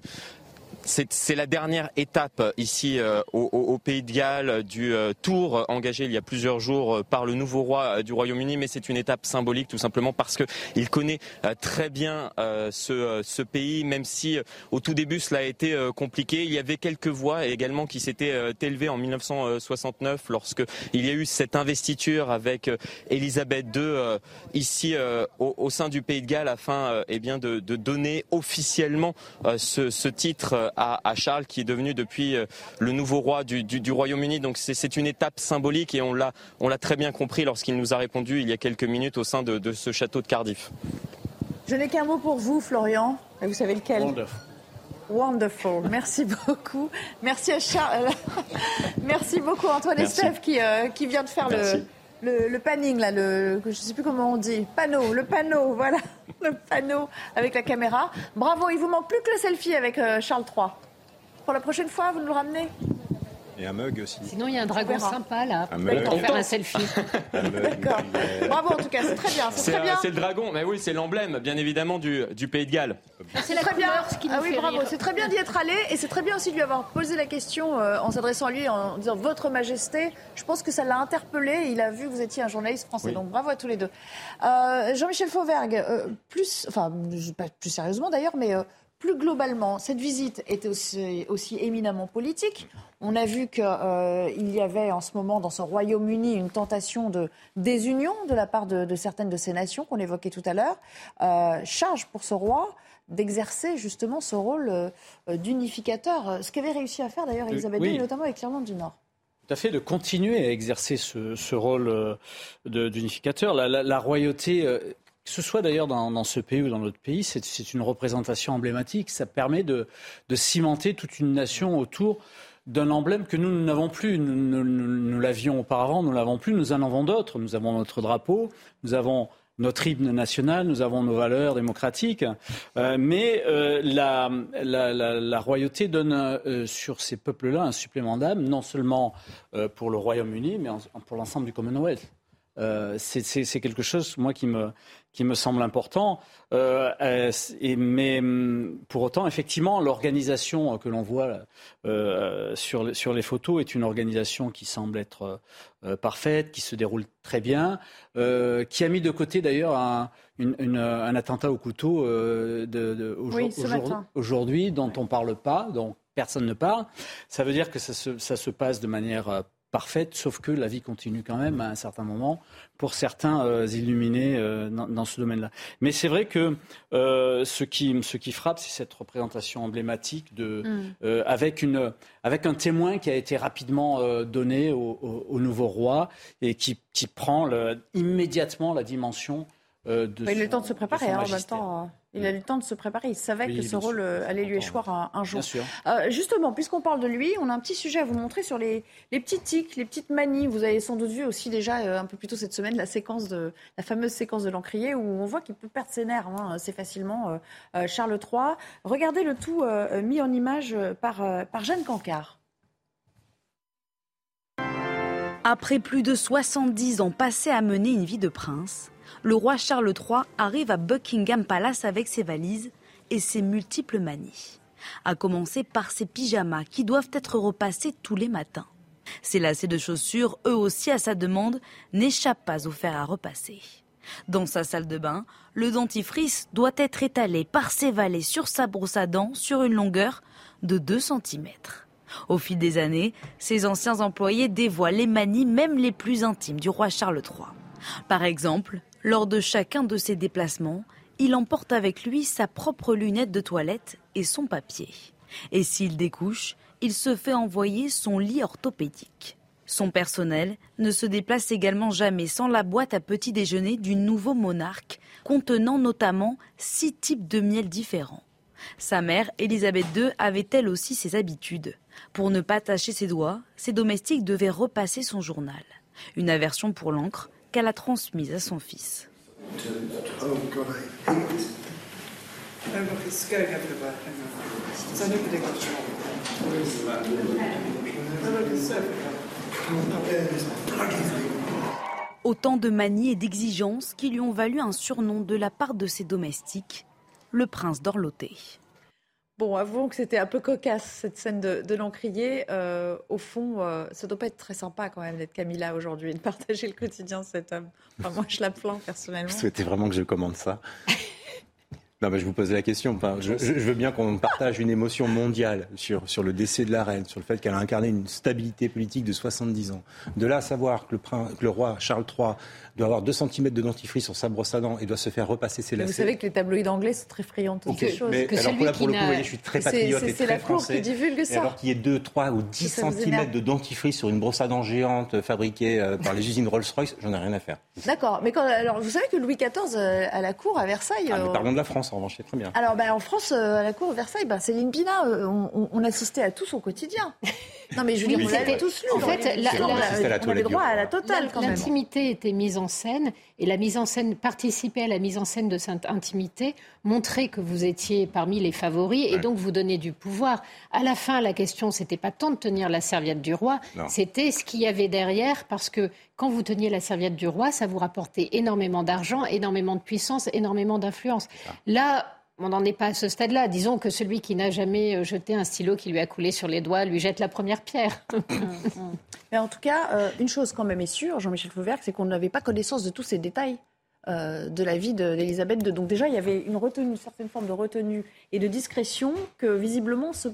c'est la dernière étape ici euh, au, Pays de Galles du euh, tour engagé il y a plusieurs jours euh, par le nouveau roi du Royaume-Uni, mais c'est une étape symbolique tout simplement parce qu'il connaît très bien ce, pays, même si au tout début cela a été compliqué. Il y avait quelques voix également qui s'étaient élevées en 1969 lorsque il y a eu cette investiture avec Elisabeth II ici au, sein du Pays de Galles afin eh bien de, donner officiellement ce titre à, Charles, qui est devenu depuis euh, le nouveau roi du, Royaume-Uni. Donc c'est une étape symbolique et on l'a très bien compris lorsqu'il nous a répondu il y a quelques minutes au sein de, ce château de Cardiff. Je n'ai qu'un mot pour vous, Florian. Et vous savez lequel? Wonderful. Wonderful. Merci beaucoup. Merci à Charles. Merci beaucoup Antoine qui, euh, qui vient de faire le, le, panning, là, le, je ne sais plus comment on dit, panneau, le panneau, voilà, le panneau avec la caméra. Bravo, il vous manque plus que le selfie avec euh, Charles III. Pour la prochaine fois, vous nous le ramenez? Et un mug aussi. Sinon, il y a un dragon sympa là. Un mug. Pour faire un selfie. D'accord. Bravo en tout cas, c'est très bien. C'est très bien. C'est le dragon, mais oui, c'est l'emblème, bien évidemment, du, du Pays de Galles. C'est très bien. Qui ah oui, bravo. C'est très bien d'y être allé et c'est très bien aussi de lui avoir posé la question euh, en s'adressant à lui en disant Votre Majesté. Je pense que ça l'a interpellé. Il a vu que vous étiez un journaliste français. Donc bravo à tous les deux. Euh, Jean-Michel Fauvergue, euh, plus, enfin, pas plus sérieusement d'ailleurs, mais plus globalement, cette visite était aussi, aussi éminemment politique. On a vu qu'il euh, y avait en ce moment dans ce Royaume-Uni une tentation de désunion de la part de, certaines de ces nations qu'on évoquait tout à l'heure. Euh, charge pour ce roi d'exercer justement ce rôle euh, d'unificateur, ce qu'avait réussi à faire d'ailleurs Elisabeth II, notamment avec l'Irlande du Nord. Tout à fait, de continuer à exercer ce, rôle d'unificateur. La, royauté, que ce soit d'ailleurs dans, ce pays ou dans notre pays, c'est une représentation emblématique. Ça permet de, cimenter toute une nation autour d'un emblème que nous n'avons plus. Nous, l'avions auparavant, nous l'avons plus, nous en avons d'autres. Nous avons notre drapeau, nous avons notre hymne national, nous avons nos valeurs démocratiques, euh, mais euh, la, royauté donne euh, sur ces peuples-là un supplément d'âme, non seulement pour le Royaume-Uni, mais pour l'ensemble du Commonwealth. C'est quelque chose, moi, qui me, qui me semble important. Euh, euh, mais hum, pour autant, effectivement, l'organisation que l'on voit euh, sur, sur les photos est une organisation qui semble être parfaite, qui se déroule très bien, qui a mis de côté d'ailleurs un, un, attentat au couteau de, aujourd'hui dont on ne parle pas, dont personne ne parle. Ça veut dire que ça se, ça se passe de manière parfaite, sauf que la vie continue quand même à un certain moment pour certains euh, illuminés euh, dans, ce domaine-là. Mais c'est vrai que euh, ce, qui, ce qui frappe, c'est cette représentation emblématique de, mm. avec, une, avec un témoin qui a été rapidement donné au, au, nouveau roi et qui, qui prend immédiatement la dimension de. il a eu le temps de se préparer hein, en même temps. Il a eu le temps de se préparer. Il savait que ce rôle euh, allait lui échoir un, jour. Euh, justement, puisqu'on parle de lui, on a un petit sujet à vous montrer sur les, petits tics, les petites manies. Vous avez sans doute vu aussi déjà euh, un peu plus tôt cette semaine la séquence de la fameuse séquence de l'encrier où on voit qu'il peut perdre ses nerfs hein, assez facilement. Charles III. Regardez le tout mis en image par, par Jeanne Cancard. Après plus de 70 ans passés à mener une vie de prince, le roi Charles III arrive à Buckingham Palace avec ses valises et ses multiples manies. À commencer par ses pyjamas qui doivent être repassés tous les matins. Ses lacets de chaussures, eux aussi à sa demande, n'échappent pas au fer à repasser. Dans sa salle de bain, le dentifrice doit être étalé par ses valets sur sa brosse à dents sur une longueur de 2 cm. Au fil des années, ses anciens employés dévoilent les manies même les plus intimes du roi Charles III. Par exemple, lors de chacun de ses déplacements, il emporte avec lui sa propre lunette de toilette et son papier. Et s'il découche, il se fait envoyer son lit orthopédique. Son personnel ne se déplace également jamais sans la boîte à petit déjeuner du nouveau monarque, contenant notamment six types de miel différents. Sa mère, Elisabeth II, avait elle aussi ses habitudes. Pour ne pas tacher ses doigts, ses domestiques devaient repasser son journal. Une aversion pour l'encre qu'elle a transmise à son fils. Autant de manies et d'exigences qui lui ont valu un surnom de la part de ses domestiques, le prince d'Orloté. Bon, avouons que c'était un peu cocasse cette scène de, de l'encrier. Euh, au fond, euh, ça doit pas être très sympa quand même d'être Camilla aujourd'hui, de partager le quotidien de cet homme. Enfin, moi, je la plains personnellement. Vous souhaitez vraiment que je commande ça? non, mais je vous pose la question. Enfin, je, je, veux bien qu'on partage une émotion mondiale sur, sur le décès de la reine, sur le fait qu'elle a incarné une stabilité politique de 70 ans. De là à savoir que le, prince, que le roi Charles III doit avoir 2 cm de dentifrice sur sa brosse à dents et doit se faire repasser ses lacets. Vous savez que les tabloïds anglais sont très friands de okay, ces choses. Mais que alors là, pour le coup, voyez, je suis très patriote et très la français. qui divulgue ça. Et alors qu'il y ait 2, 3 ou 10 cm de dentifrice sur une brosse à dents géante fabriquée euh, par les usines Rolls-Royce, j'en ai rien à faire. D'accord. Mais quand, alors, vous savez que Louis XIV, euh, à la cour, à Versailles... Ah, mais parlons de la France, en revanche, c'est très bien. Alors, bah, en France, euh, à la cour, à Versailles, bah, Céline Pina, on, on, assistait à tout son quotidien. Non, mais je veux oui, dire, on l'avait tous lu. En fait, la, la, on, on avait droit à la totale, quand même. L'intimité était mise en scène et la mise en scène, participer à la mise en scène de cette intimité, montrer que vous étiez parmi les favoris et donc vous donner du pouvoir. À la fin, la question, c'était pas tant de tenir la serviette du roi, c'était ce qu'il y avait derrière, parce que quand vous teniez la serviette du roi, ça vous rapportait énormément d'argent, énormément de puissance, énormément d'influence. Là, on n'en est pas à ce stade-là. Disons que celui qui n'a jamais jeté un stylo qui lui a coulé sur les doigts lui jette la première pierre. Mais en tout cas, euh, une chose quand même est sûre, Jean-Michel Fauvergue, c'est qu'on n'avait pas connaissance de tous ces détails. Euh, de la vie d'Elisabeth II. Donc déjà, il y avait une retenue, une certaine forme de retenue et de discrétion que visiblement ce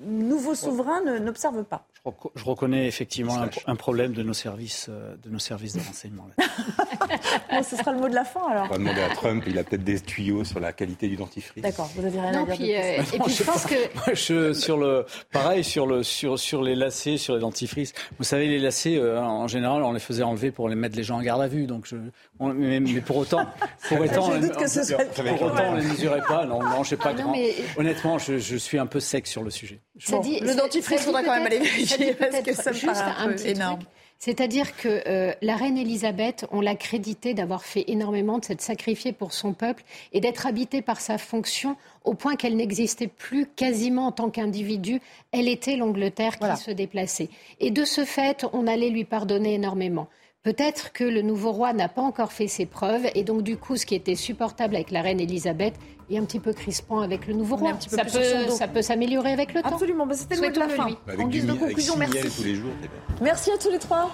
nouveau souverain n'observe pas. Je reconnais effectivement un, un, problème de nos services, euh, de nos services de renseignement. bon, ce sera le mot de la fin alors. On va demander à Trump, il a peut-être des tuyaux sur la qualité du dentifrice. D'accord, vous avez rien non, à dire. Puis, euh, et puis je pense que Moi, je, sur le pareil sur le sur sur les lacets, sur les dentifrices. Vous savez, les lacets, euh, en général, on les faisait enlever pour les mettre les gens en garde à vue. Donc je, on, mais, mais, pour autant, pour autant, je doute que ce soit pour autant, on ne les mesurait pas. Non, non, je sais pas ah, grand. Mais... Honnêtement, je, je, suis un peu sec sur le sujet. Bon, dit, le dentifrice, il faudra quand même aller vérifier parce que ça me juste paraît un, un peu énorme. C'est-à-dire que euh, la reine Elisabeth, on l'a crédité d'avoir fait énormément, de s'être sacrifiée pour son peuple et d'être habitée par sa fonction au point qu'elle n'existait plus quasiment en tant qu'individu. Elle était l'Angleterre qui Voilà. se déplaçait. Et de ce fait, on allait lui pardonner énormément. Peut-être que le nouveau roi n'a pas encore fait ses preuves et donc du coup, ce qui était supportable avec la reine Elisabeth est un petit peu crispant avec le nouveau roi. un petit peu ça, peut, ça peut s'améliorer avec le temps. Absolument, bah, c'était le mot de la fin. Lui. Avec En guise de conclusion, merci. tous les jours. Merci à tous les trois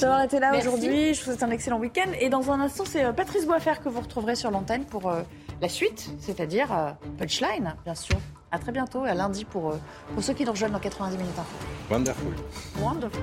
d'avoir été là aujourd'hui. Je vous souhaite un excellent week-end. Et dans un instant, c'est euh, Patrice Boisfer que vous retrouverez sur l'antenne pour euh, la suite, c'est-à-dire euh, Punchline, bien sûr. À très bientôt et à lundi pour, euh, pour ceux qui nous rejoignent dans 90 minutes info. Wonderful. Wonderful.